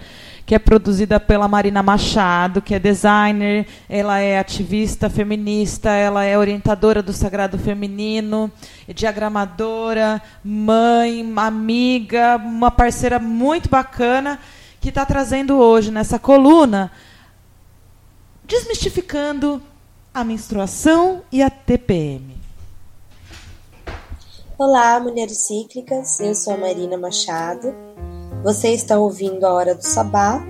que é produzida pela Marina Machado, que é designer, ela é ativista feminista, ela é orientadora do Sagrado Feminino, é diagramadora, mãe, amiga, uma parceira muito bacana, que está trazendo hoje nessa coluna desmistificando a menstruação e a TPM. Olá, mulheres cíclicas. Eu sou a Marina Machado você está ouvindo a Hora do Sabá.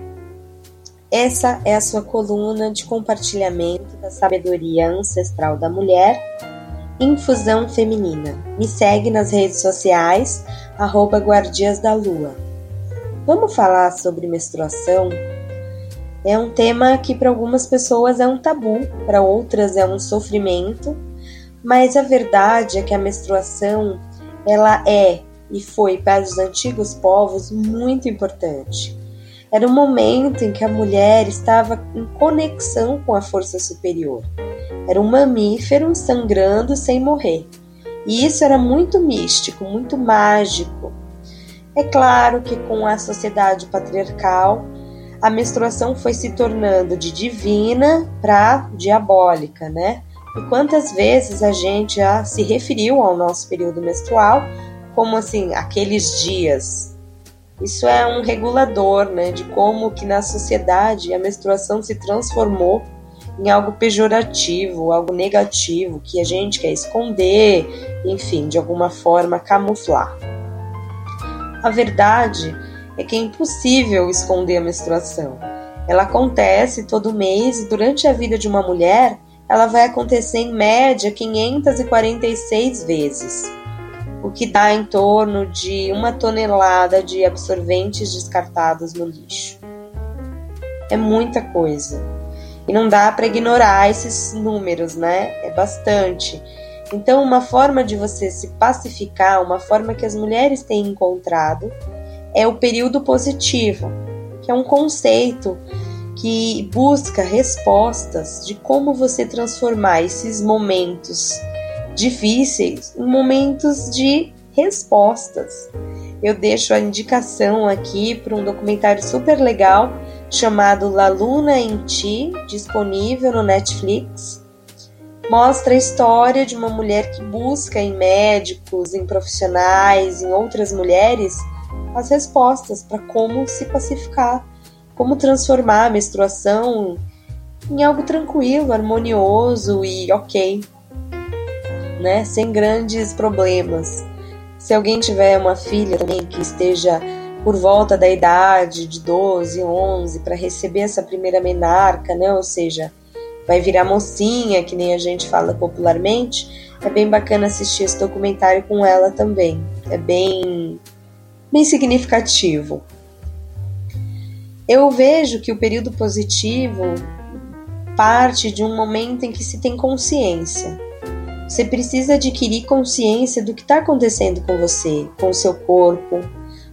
Essa é a sua coluna de compartilhamento da sabedoria ancestral da mulher, Infusão Feminina. Me segue nas redes sociais, arroba Guardias da Lua. Vamos falar sobre menstruação? É um tema que para algumas pessoas é um tabu, para outras é um sofrimento, mas a verdade é que a menstruação ela é e foi para os antigos povos muito importante. Era um momento em que a mulher estava em conexão com a força superior. Era um mamífero sangrando sem morrer. E isso era muito místico, muito mágico. É claro que com a sociedade patriarcal, a menstruação foi se tornando de divina para diabólica, né? E quantas vezes a gente já se referiu ao nosso período menstrual como assim, aqueles dias. Isso é um regulador, né, de como que na sociedade a menstruação se transformou em algo pejorativo, algo negativo, que a gente quer esconder, enfim, de alguma forma camuflar. A verdade é que é impossível esconder a menstruação. Ela acontece todo mês e durante a vida de uma mulher, ela vai acontecer em média 546 vezes o que dá em torno de uma tonelada de absorventes descartados no lixo. É muita coisa. E não dá para ignorar esses números, né? É bastante. Então, uma forma de você se pacificar, uma forma que as mulheres têm encontrado, é o período positivo, que é um conceito que busca respostas de como você transformar esses momentos difíceis momentos de respostas. Eu deixo a indicação aqui para um documentário super legal chamado La Luna em Ti, disponível no Netflix. Mostra a história de uma mulher que busca em médicos, em profissionais, em outras mulheres, as respostas para como se pacificar, como transformar a menstruação em algo tranquilo, harmonioso e ok né? Sem grandes problemas. Se alguém tiver uma filha também que esteja por volta da idade de 12, 11 para receber essa primeira menarca, né? Ou seja, vai virar mocinha, que nem a gente fala popularmente. É bem bacana assistir esse documentário com ela também. É bem bem significativo. Eu vejo que o período positivo parte de um momento em que se tem consciência. Você precisa adquirir consciência do que está acontecendo com você, com o seu corpo,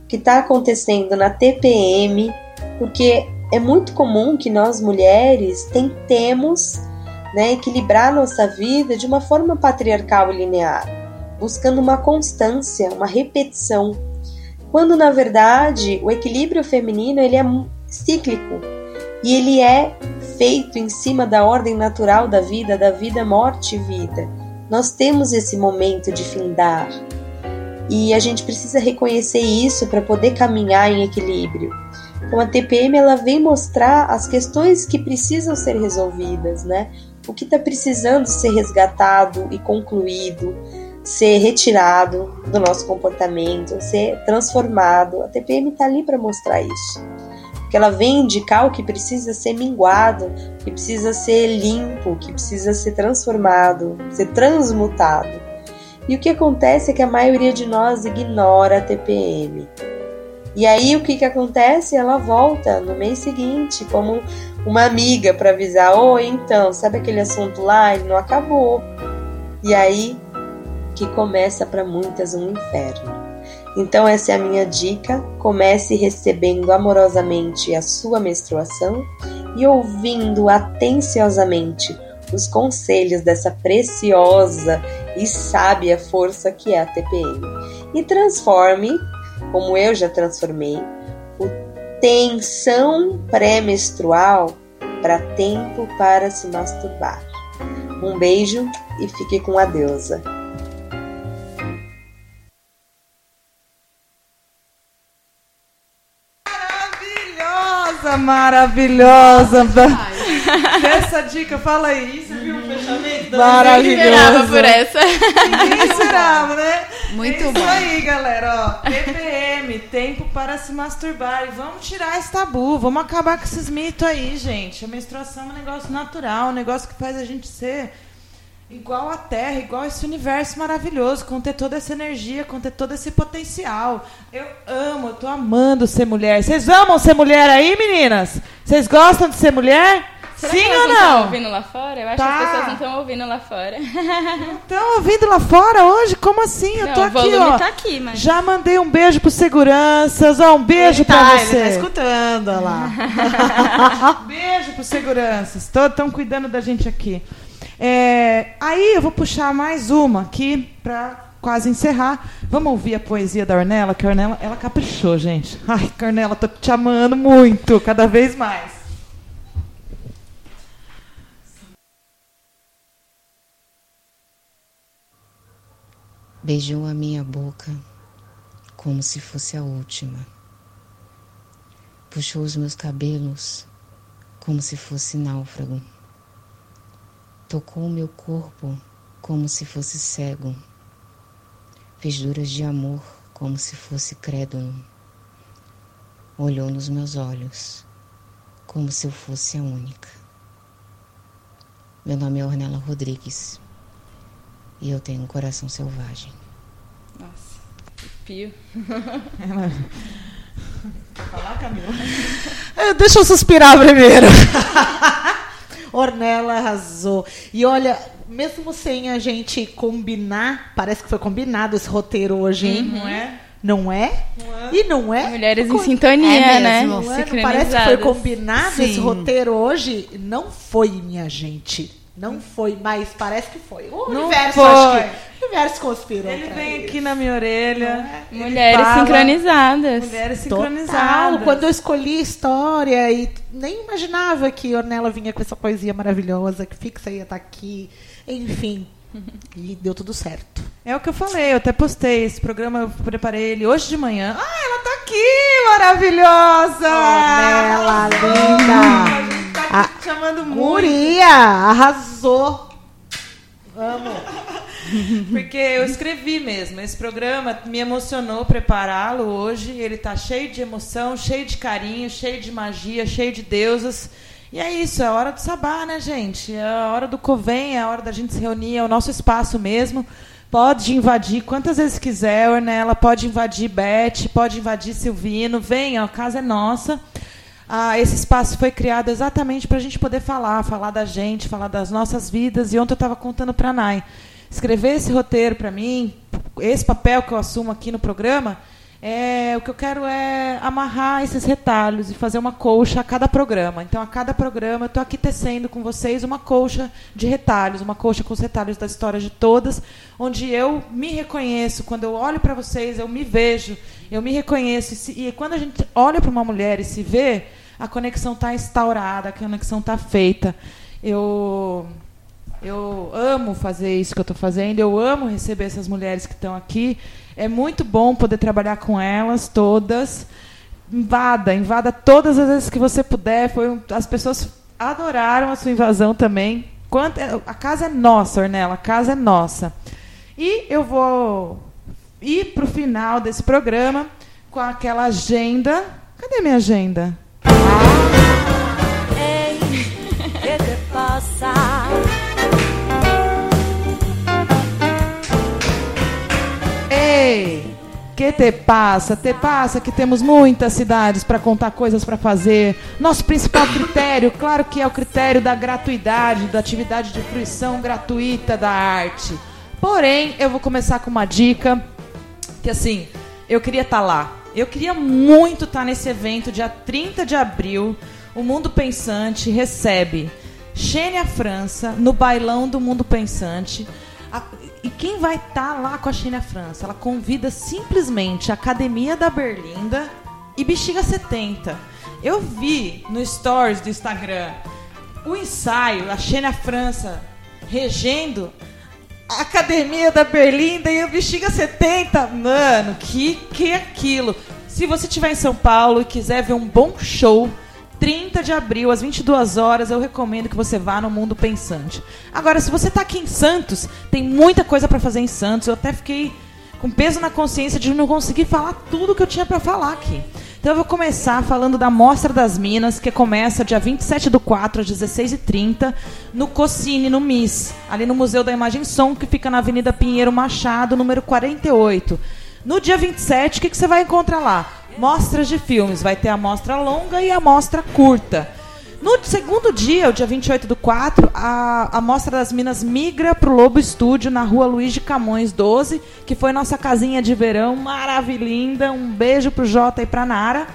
o que está acontecendo na TPM, porque é muito comum que nós mulheres tentemos né, equilibrar nossa vida de uma forma patriarcal e linear, buscando uma constância, uma repetição, quando na verdade o equilíbrio feminino ele é cíclico e ele é feito em cima da ordem natural da vida, da vida, morte e vida. Nós temos esse momento de findar e a gente precisa reconhecer isso para poder caminhar em equilíbrio. Então a TPM ela vem mostrar as questões que precisam ser resolvidas, né? O que está precisando ser resgatado e concluído, ser retirado do nosso comportamento, ser transformado. A TPM está ali para mostrar isso. Porque ela vem indicar o que precisa ser minguado, que precisa ser limpo, que precisa ser transformado, ser transmutado. E o que acontece é que a maioria de nós ignora a TPM. E aí o que, que acontece? Ela volta no mês seguinte como uma amiga para avisar: Oi, então, sabe aquele assunto lá? Ele não acabou. E aí que começa para muitas um inferno. Então, essa é a minha dica. Comece recebendo amorosamente a sua menstruação e ouvindo atenciosamente os conselhos dessa preciosa e sábia força que é a TPM. E transforme, como eu já transformei, o tensão pré-menstrual para tempo para se masturbar. Um beijo e fique com a deusa. Maravilhosa. Essa dica, fala aí. Você viu o fechamento? Maravilhoso. por essa. Ninguém esperava, né? Muito é bom. Isso aí, galera. Ó, TPM, tempo para se masturbar. E vamos tirar esse tabu. Vamos acabar com esses mitos aí, gente. A menstruação é um negócio natural, um negócio que faz a gente ser igual à Terra, igual a esse universo maravilhoso, conter toda essa energia, conter todo esse potencial. Eu amo, eu tô amando ser mulher. Vocês amam ser mulher aí, meninas? Vocês gostam de ser mulher? Será Sim ou não estão ouvindo lá fora? Eu acho Tá. que as pessoas não estão ouvindo lá fora. Estão ouvindo lá fora hoje? Como assim? Eu Não, tô aqui, ó. tá aqui, mas- Já mandei um beijo pros seguranças, ó, um beijo Ele pra tá, você. ele tá escutando, olha lá. Beijo pros seguranças. Estão cuidando da gente aqui. É, aí eu vou puxar mais uma aqui para quase encerrar. Vamos ouvir a poesia da Ornella, que a Ornella ela caprichou, gente. Ai, Ornella, tô te amando muito, cada vez mais. Beijou a minha boca como se fosse a última. Puxou os meus cabelos como se fosse náufrago. Tocou o meu corpo como se fosse cego. Fez de amor como se fosse crédulo. Olhou nos meus olhos como se eu fosse a única. Meu nome é Ornella Rodrigues e eu tenho um coração selvagem. Nossa, pio. falar, Camila? Eh, Deixa eu suspirar primeiro. Ornella arrasou. E olha, mesmo sem a gente combinar, parece que foi combinado esse roteiro hoje, hein? Uhum. Não é? Não é? E não é? Mulheres em sintonia, É né? mesmo. Não é? Não parece que foi combinado esse Sim. roteiro hoje? Não foi, minha gente. Não foi, mas parece que foi. O Não universo, foi. acho que. O universo conspirou. Ele vem isso. aqui na minha orelha. ele Mulheres fala- sincronizadas. Mulheres Total. sincronizadas. Quando eu escolhi a história e nem imaginava que Ornella vinha com essa poesia maravilhosa, que Fixa ia estar aqui, enfim. E deu tudo certo. É o que eu falei, eu até postei esse programa, eu preparei ele hoje de manhã. Ah, ela tá aqui, maravilhosa! Ornella, linda! Tá aqui chamando muito. Guria, arrasou! Amo! Porque eu escrevi mesmo. Esse programa me emocionou prepará-lo hoje. Ele tá cheio de emoção, cheio de carinho, cheio de magia, cheio de deusas. E é isso, é a hora do sabá, né, gente? É a hora do Covém, é a hora da gente se reunir, é o nosso espaço mesmo. Pode invadir quantas vezes quiser, Ornella, pode invadir Beth, pode invadir Silvino. Venha, a casa é nossa. Ah, esse espaço foi criado exatamente para a gente poder falar, falar da gente, falar das nossas vidas. E ontem eu estava contando para a Nai. Escrever esse roteiro para mim, esse papel que eu assumo aqui no programa, É, o que eu quero é amarrar esses retalhos e fazer uma colcha a cada programa. Então, a cada programa, eu estou aqui tecendo com vocês uma colcha de retalhos, uma colcha com os retalhos da história de todas, onde eu me reconheço. Quando eu olho para vocês, eu me vejo, eu me reconheço. E, se, e quando a gente olha para uma mulher e se vê, a conexão está instaurada, a conexão está feita. Eu eu amo fazer isso que eu estou fazendo, eu amo receber essas mulheres que estão aqui. É muito bom poder trabalhar com elas todas. Invada, invada todas as vezes que você puder. Foi as pessoas adoraram a sua invasão também. Quanto, a casa é nossa, Ornella, a casa é nossa. E eu vou ir para o final desse programa com aquela agenda. Cadê minha agenda? Ei, que te passa? Que te passa? Te passa que temos muitas cidades para contar coisas para fazer. Nosso principal critério, claro que é o critério da gratuidade, da atividade de fruição gratuita da arte. Porém, eu vou começar com uma dica que assim, eu queria estar tá lá. Eu queria muito estar tá nesse evento dia 30 de abril. O Mundo Pensante recebe Xênia França no bailão do Mundo Pensante. A, e quem vai estar tá lá com a Xênia França? Ela convida simplesmente a Academia da Berlinda e Bexiga 70. Eu vi no stories do Instagram o ensaio, a Xênia França regendo a Academia da Berlinda e o Bexiga 70. Mano, que que é aquilo? Se você estiver em São Paulo e quiser ver um bom show, 30 de abril, às 22 horas, eu recomendo que você vá no Mundo Pensante. Agora, se você está aqui em Santos, tem muita coisa para fazer em Santos. Eu até fiquei com peso na consciência de não conseguir falar tudo que eu tinha para falar aqui. Então eu vou começar falando da Mostra das Minas, que começa dia 27 do 4 às 16h30, no Cocine, no MIS, ali no Museu da Imagem Som, que fica na Avenida Pinheiro Machado, número 48. No dia 27, o que, que você vai encontrar lá? Mostras de filmes. Vai ter a mostra longa e a mostra curta. No segundo dia, o dia 28 do 4, a, a Mostra das Minas migra para o Lobo Estúdio, na rua Luiz de Camões 12, que foi nossa casinha de verão maravilhinda. Um beijo para o Jota e para Nara.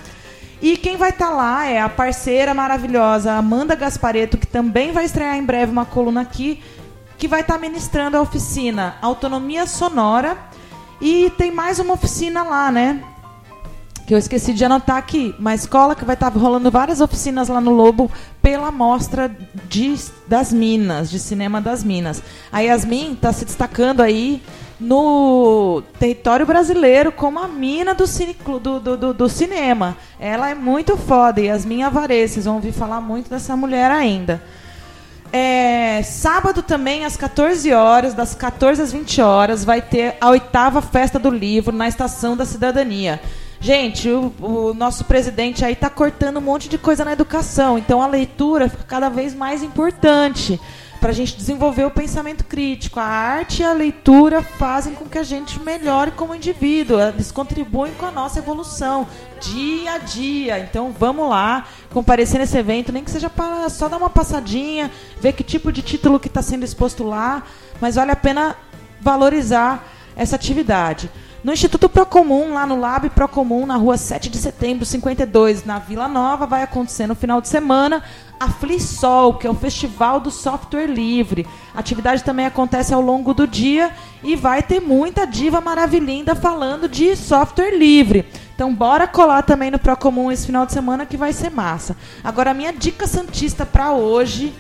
E quem vai estar tá lá é a parceira maravilhosa Amanda Gaspareto, que também vai estrear em breve uma coluna aqui, que vai estar tá ministrando a oficina Autonomia Sonora. E tem mais uma oficina lá, né? Que eu esqueci de anotar aqui, uma escola que vai estar rolando várias oficinas lá no Lobo pela mostra de, das Minas, de cinema das Minas. A Yasmin está se destacando aí no território brasileiro como a mina do, cine, do, do, do cinema. Ela é muito foda, Yasmin Avarez, vocês vão ouvir falar muito dessa mulher ainda. É, sábado também, às 14 horas, das 14 às 20 horas, vai ter a oitava festa do livro na Estação da Cidadania. Gente, o, o nosso presidente aí está cortando um monte de coisa na educação, então a leitura fica cada vez mais importante para a gente desenvolver o pensamento crítico. A arte e a leitura fazem com que a gente melhore como indivíduo, eles contribuem com a nossa evolução dia a dia. Então vamos lá, comparecer nesse evento, nem que seja para só dar uma passadinha, ver que tipo de título que está sendo exposto lá, mas vale a pena valorizar essa atividade. No Instituto Procomum, lá no Lab Procomum, na rua 7 de setembro, 52, na Vila Nova, vai acontecer no final de semana a FliSol, que é o Festival do Software Livre. A atividade também acontece ao longo do dia e vai ter muita diva maravilhinda falando de software livre. Então bora colar também no Procomum esse final de semana que vai ser massa. Agora a minha dica santista para hoje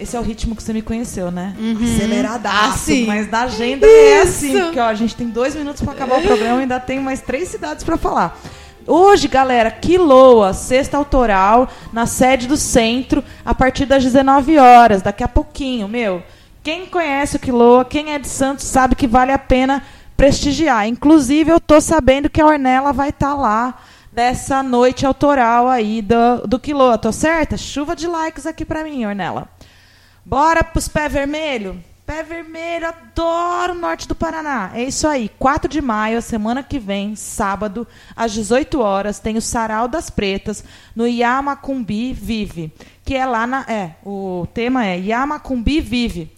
esse é o ritmo que você me conheceu, né? Uhum. Aceleradaço. Ah, mas da agenda Isso. é assim. Porque ó, a gente tem dois minutos para acabar o programa e ainda tem mais três cidades para falar. Hoje, galera, Quiloa, sexta autoral, na sede do centro, a partir das 19 horas, daqui a pouquinho, meu. Quem conhece o Quiloa, quem é de Santos, sabe que vale a pena prestigiar. Inclusive, eu tô sabendo que a Ornella vai estar tá lá nessa noite autoral aí do, do Quiloa. Tô certa? Chuva de likes aqui para mim, Ornella. Bora pros pé vermelho? Pé vermelho, adoro o norte do Paraná. É isso aí. 4 de maio, semana que vem, sábado, às 18 horas, tem o Sarau das Pretas no Yamacumbi Vive, que é lá na é, o tema é Yamacumbi Vive.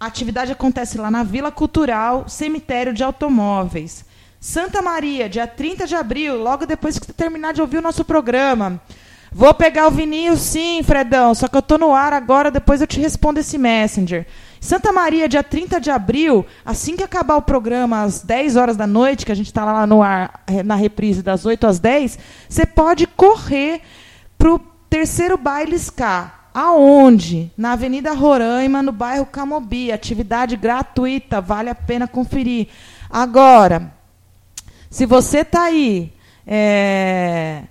A atividade acontece lá na Vila Cultural Cemitério de Automóveis. Santa Maria, dia 30 de abril, logo depois que você terminar de ouvir o nosso programa. Vou pegar o vinil, sim, Fredão, só que eu tô no ar agora, depois eu te respondo esse Messenger. Santa Maria, dia 30 de abril, assim que acabar o programa às 10 horas da noite, que a gente está lá no ar eh, na reprise das 8 às 10, você pode correr para o terceiro baile Ska. Aonde? Na Avenida Roraima, no bairro Camobi. Atividade gratuita, vale a pena conferir. Agora, se você está aí é,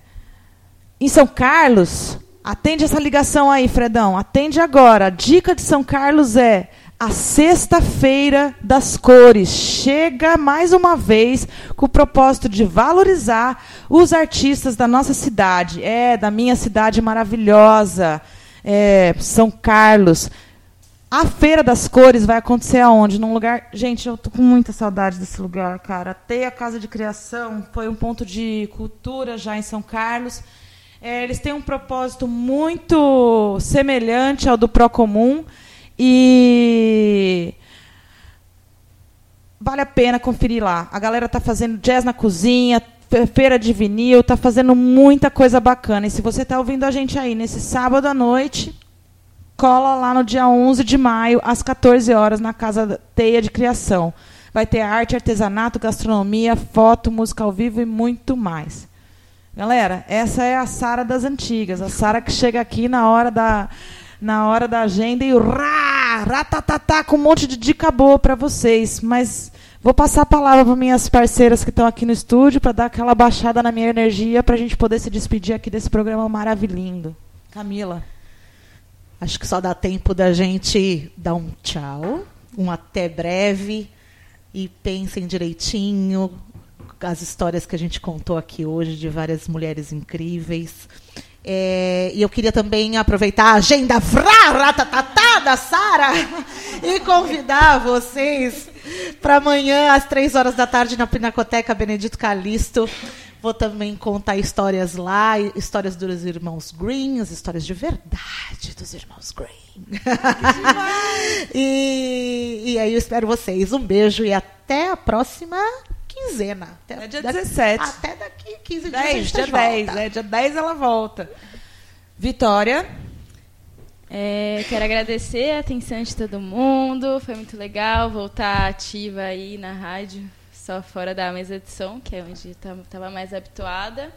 em São Carlos, atende essa ligação aí, Fredão. Atende agora. A dica de São Carlos é a Sexta-feira das Cores chega mais uma vez com o propósito de valorizar os artistas da nossa cidade, é, da minha cidade maravilhosa, é, São Carlos. A Feira das Cores vai acontecer aonde? Num lugar. Gente, eu tô com muita saudade desse lugar, cara. Até a Casa de Criação foi um ponto de cultura já em São Carlos. É, eles têm um propósito muito semelhante ao do Procomum. E vale a pena conferir lá. A galera tá fazendo jazz na cozinha, feira de vinil, tá fazendo muita coisa bacana. E se você tá ouvindo a gente aí nesse sábado à noite, cola lá no dia 11 de maio, às 14 horas, na Casa Teia de Criação. Vai ter arte, artesanato, gastronomia, foto, música ao vivo e muito mais. Galera, essa é a Sara das antigas, a Sara que chega aqui na hora da na hora da agenda e rá, ratatatá, com um monte de dica boa para vocês. Mas vou passar a palavra para minhas parceiras que estão aqui no estúdio para dar aquela baixada na minha energia para a gente poder se despedir aqui desse programa maravilhoso. Camila. Acho que só dá tempo da gente dar um tchau, um até breve e pensem direitinho as histórias que a gente contou aqui hoje de várias mulheres incríveis. É, e eu queria também aproveitar a agenda vrá, da Sara e convidar vocês para amanhã, às três horas da tarde, na Pinacoteca Benedito Calixto. Vou também contar histórias lá, histórias dos irmãos Green, as histórias de verdade dos irmãos Green. e, e aí eu espero vocês. Um beijo e até a próxima quinzena. Até, é dia 17. Até daqui 15 10, dias. Dia 10, é, dia 10 ela volta. Vitória. É, quero agradecer a atenção de todo mundo. Foi muito legal voltar ativa aí na rádio, só fora da mesa de som, que é onde estava mais habituada.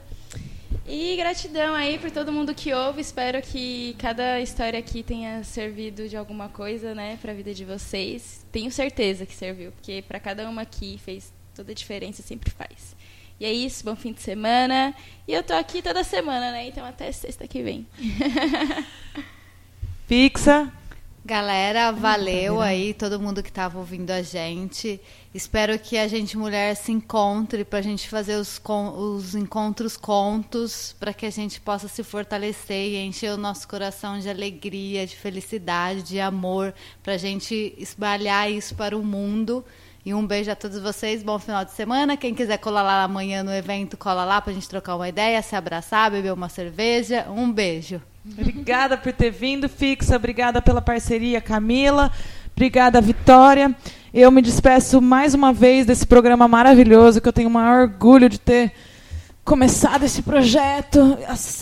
E gratidão aí por todo mundo que ouve. Espero que cada história aqui tenha servido de alguma coisa, né, para a vida de vocês. Tenho certeza que serviu, porque para cada uma aqui fez toda a diferença, sempre faz. E é isso, bom fim de semana. E eu tô aqui toda semana, né? Então até sexta que vem. Fixa. Galera, valeu aí todo mundo que estava ouvindo a gente. Espero que a gente mulher se encontre para a gente fazer os, os encontros contos, para que a gente possa se fortalecer e encher o nosso coração de alegria, de felicidade, de amor, para a gente espalhar isso para o mundo. E um beijo a todos vocês, bom final de semana. Quem quiser colar lá amanhã no evento, cola lá pra gente trocar uma ideia, se abraçar, beber uma cerveja. Um beijo. Obrigada por ter vindo, Fixa. Obrigada pela parceria, Camila. Obrigada, Vitória. Eu me despeço mais uma vez desse programa maravilhoso que eu tenho o maior orgulho de ter começado esse projeto.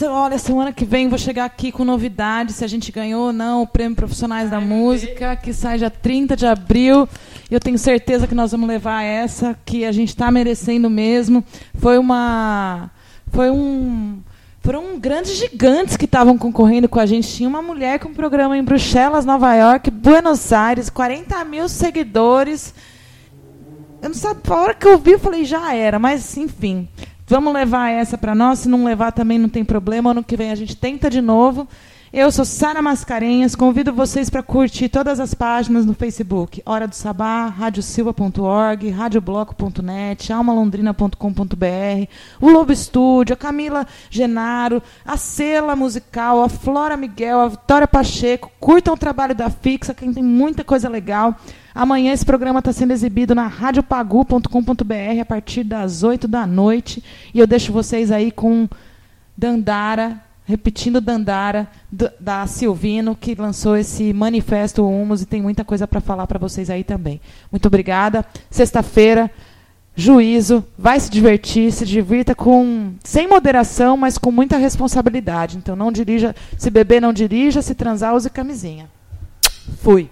Olha, semana que vem vou chegar aqui com novidades, se a gente ganhou ou não o Prêmio Profissionais da Música, que sai dia 30 de abril. Eu tenho certeza que nós vamos levar essa, que a gente está merecendo mesmo. Foi uma. Foi um. Foram grandes gigantes que estavam concorrendo com a gente. Tinha uma mulher com um programa em Bruxelas, Nova York, Buenos Aires, 40 mil seguidores. Eu não sabia, a hora que eu vi, eu falei, já era, mas enfim. Vamos levar essa para nós. Se não levar também não tem problema. Ano que vem a gente tenta de novo. Eu sou Sara Mascarenhas, convido vocês para curtir todas as páginas no Facebook, Hora do Sabá, radiosilva.org, radiobloco.net, almalondrina.com.br, o Lobo Estúdio, a Camila Genaro, a Cela Musical, a Flora Miguel, a Vitória Pacheco, curtam o trabalho da Fixa, que tem muita coisa legal. Amanhã esse programa está sendo exibido na radiopagu.com.br a partir das 8 da noite. E eu deixo vocês aí com Dandara, repetindo Dandara, da Silvino, que lançou esse manifesto Humus e tem muita coisa para falar para vocês aí também. Muito obrigada. Sexta-feira, juízo, vai se divertir, se divirta com sem moderação, mas com muita responsabilidade. Então não dirija, se beber não dirija, se transar use camisinha. Fui.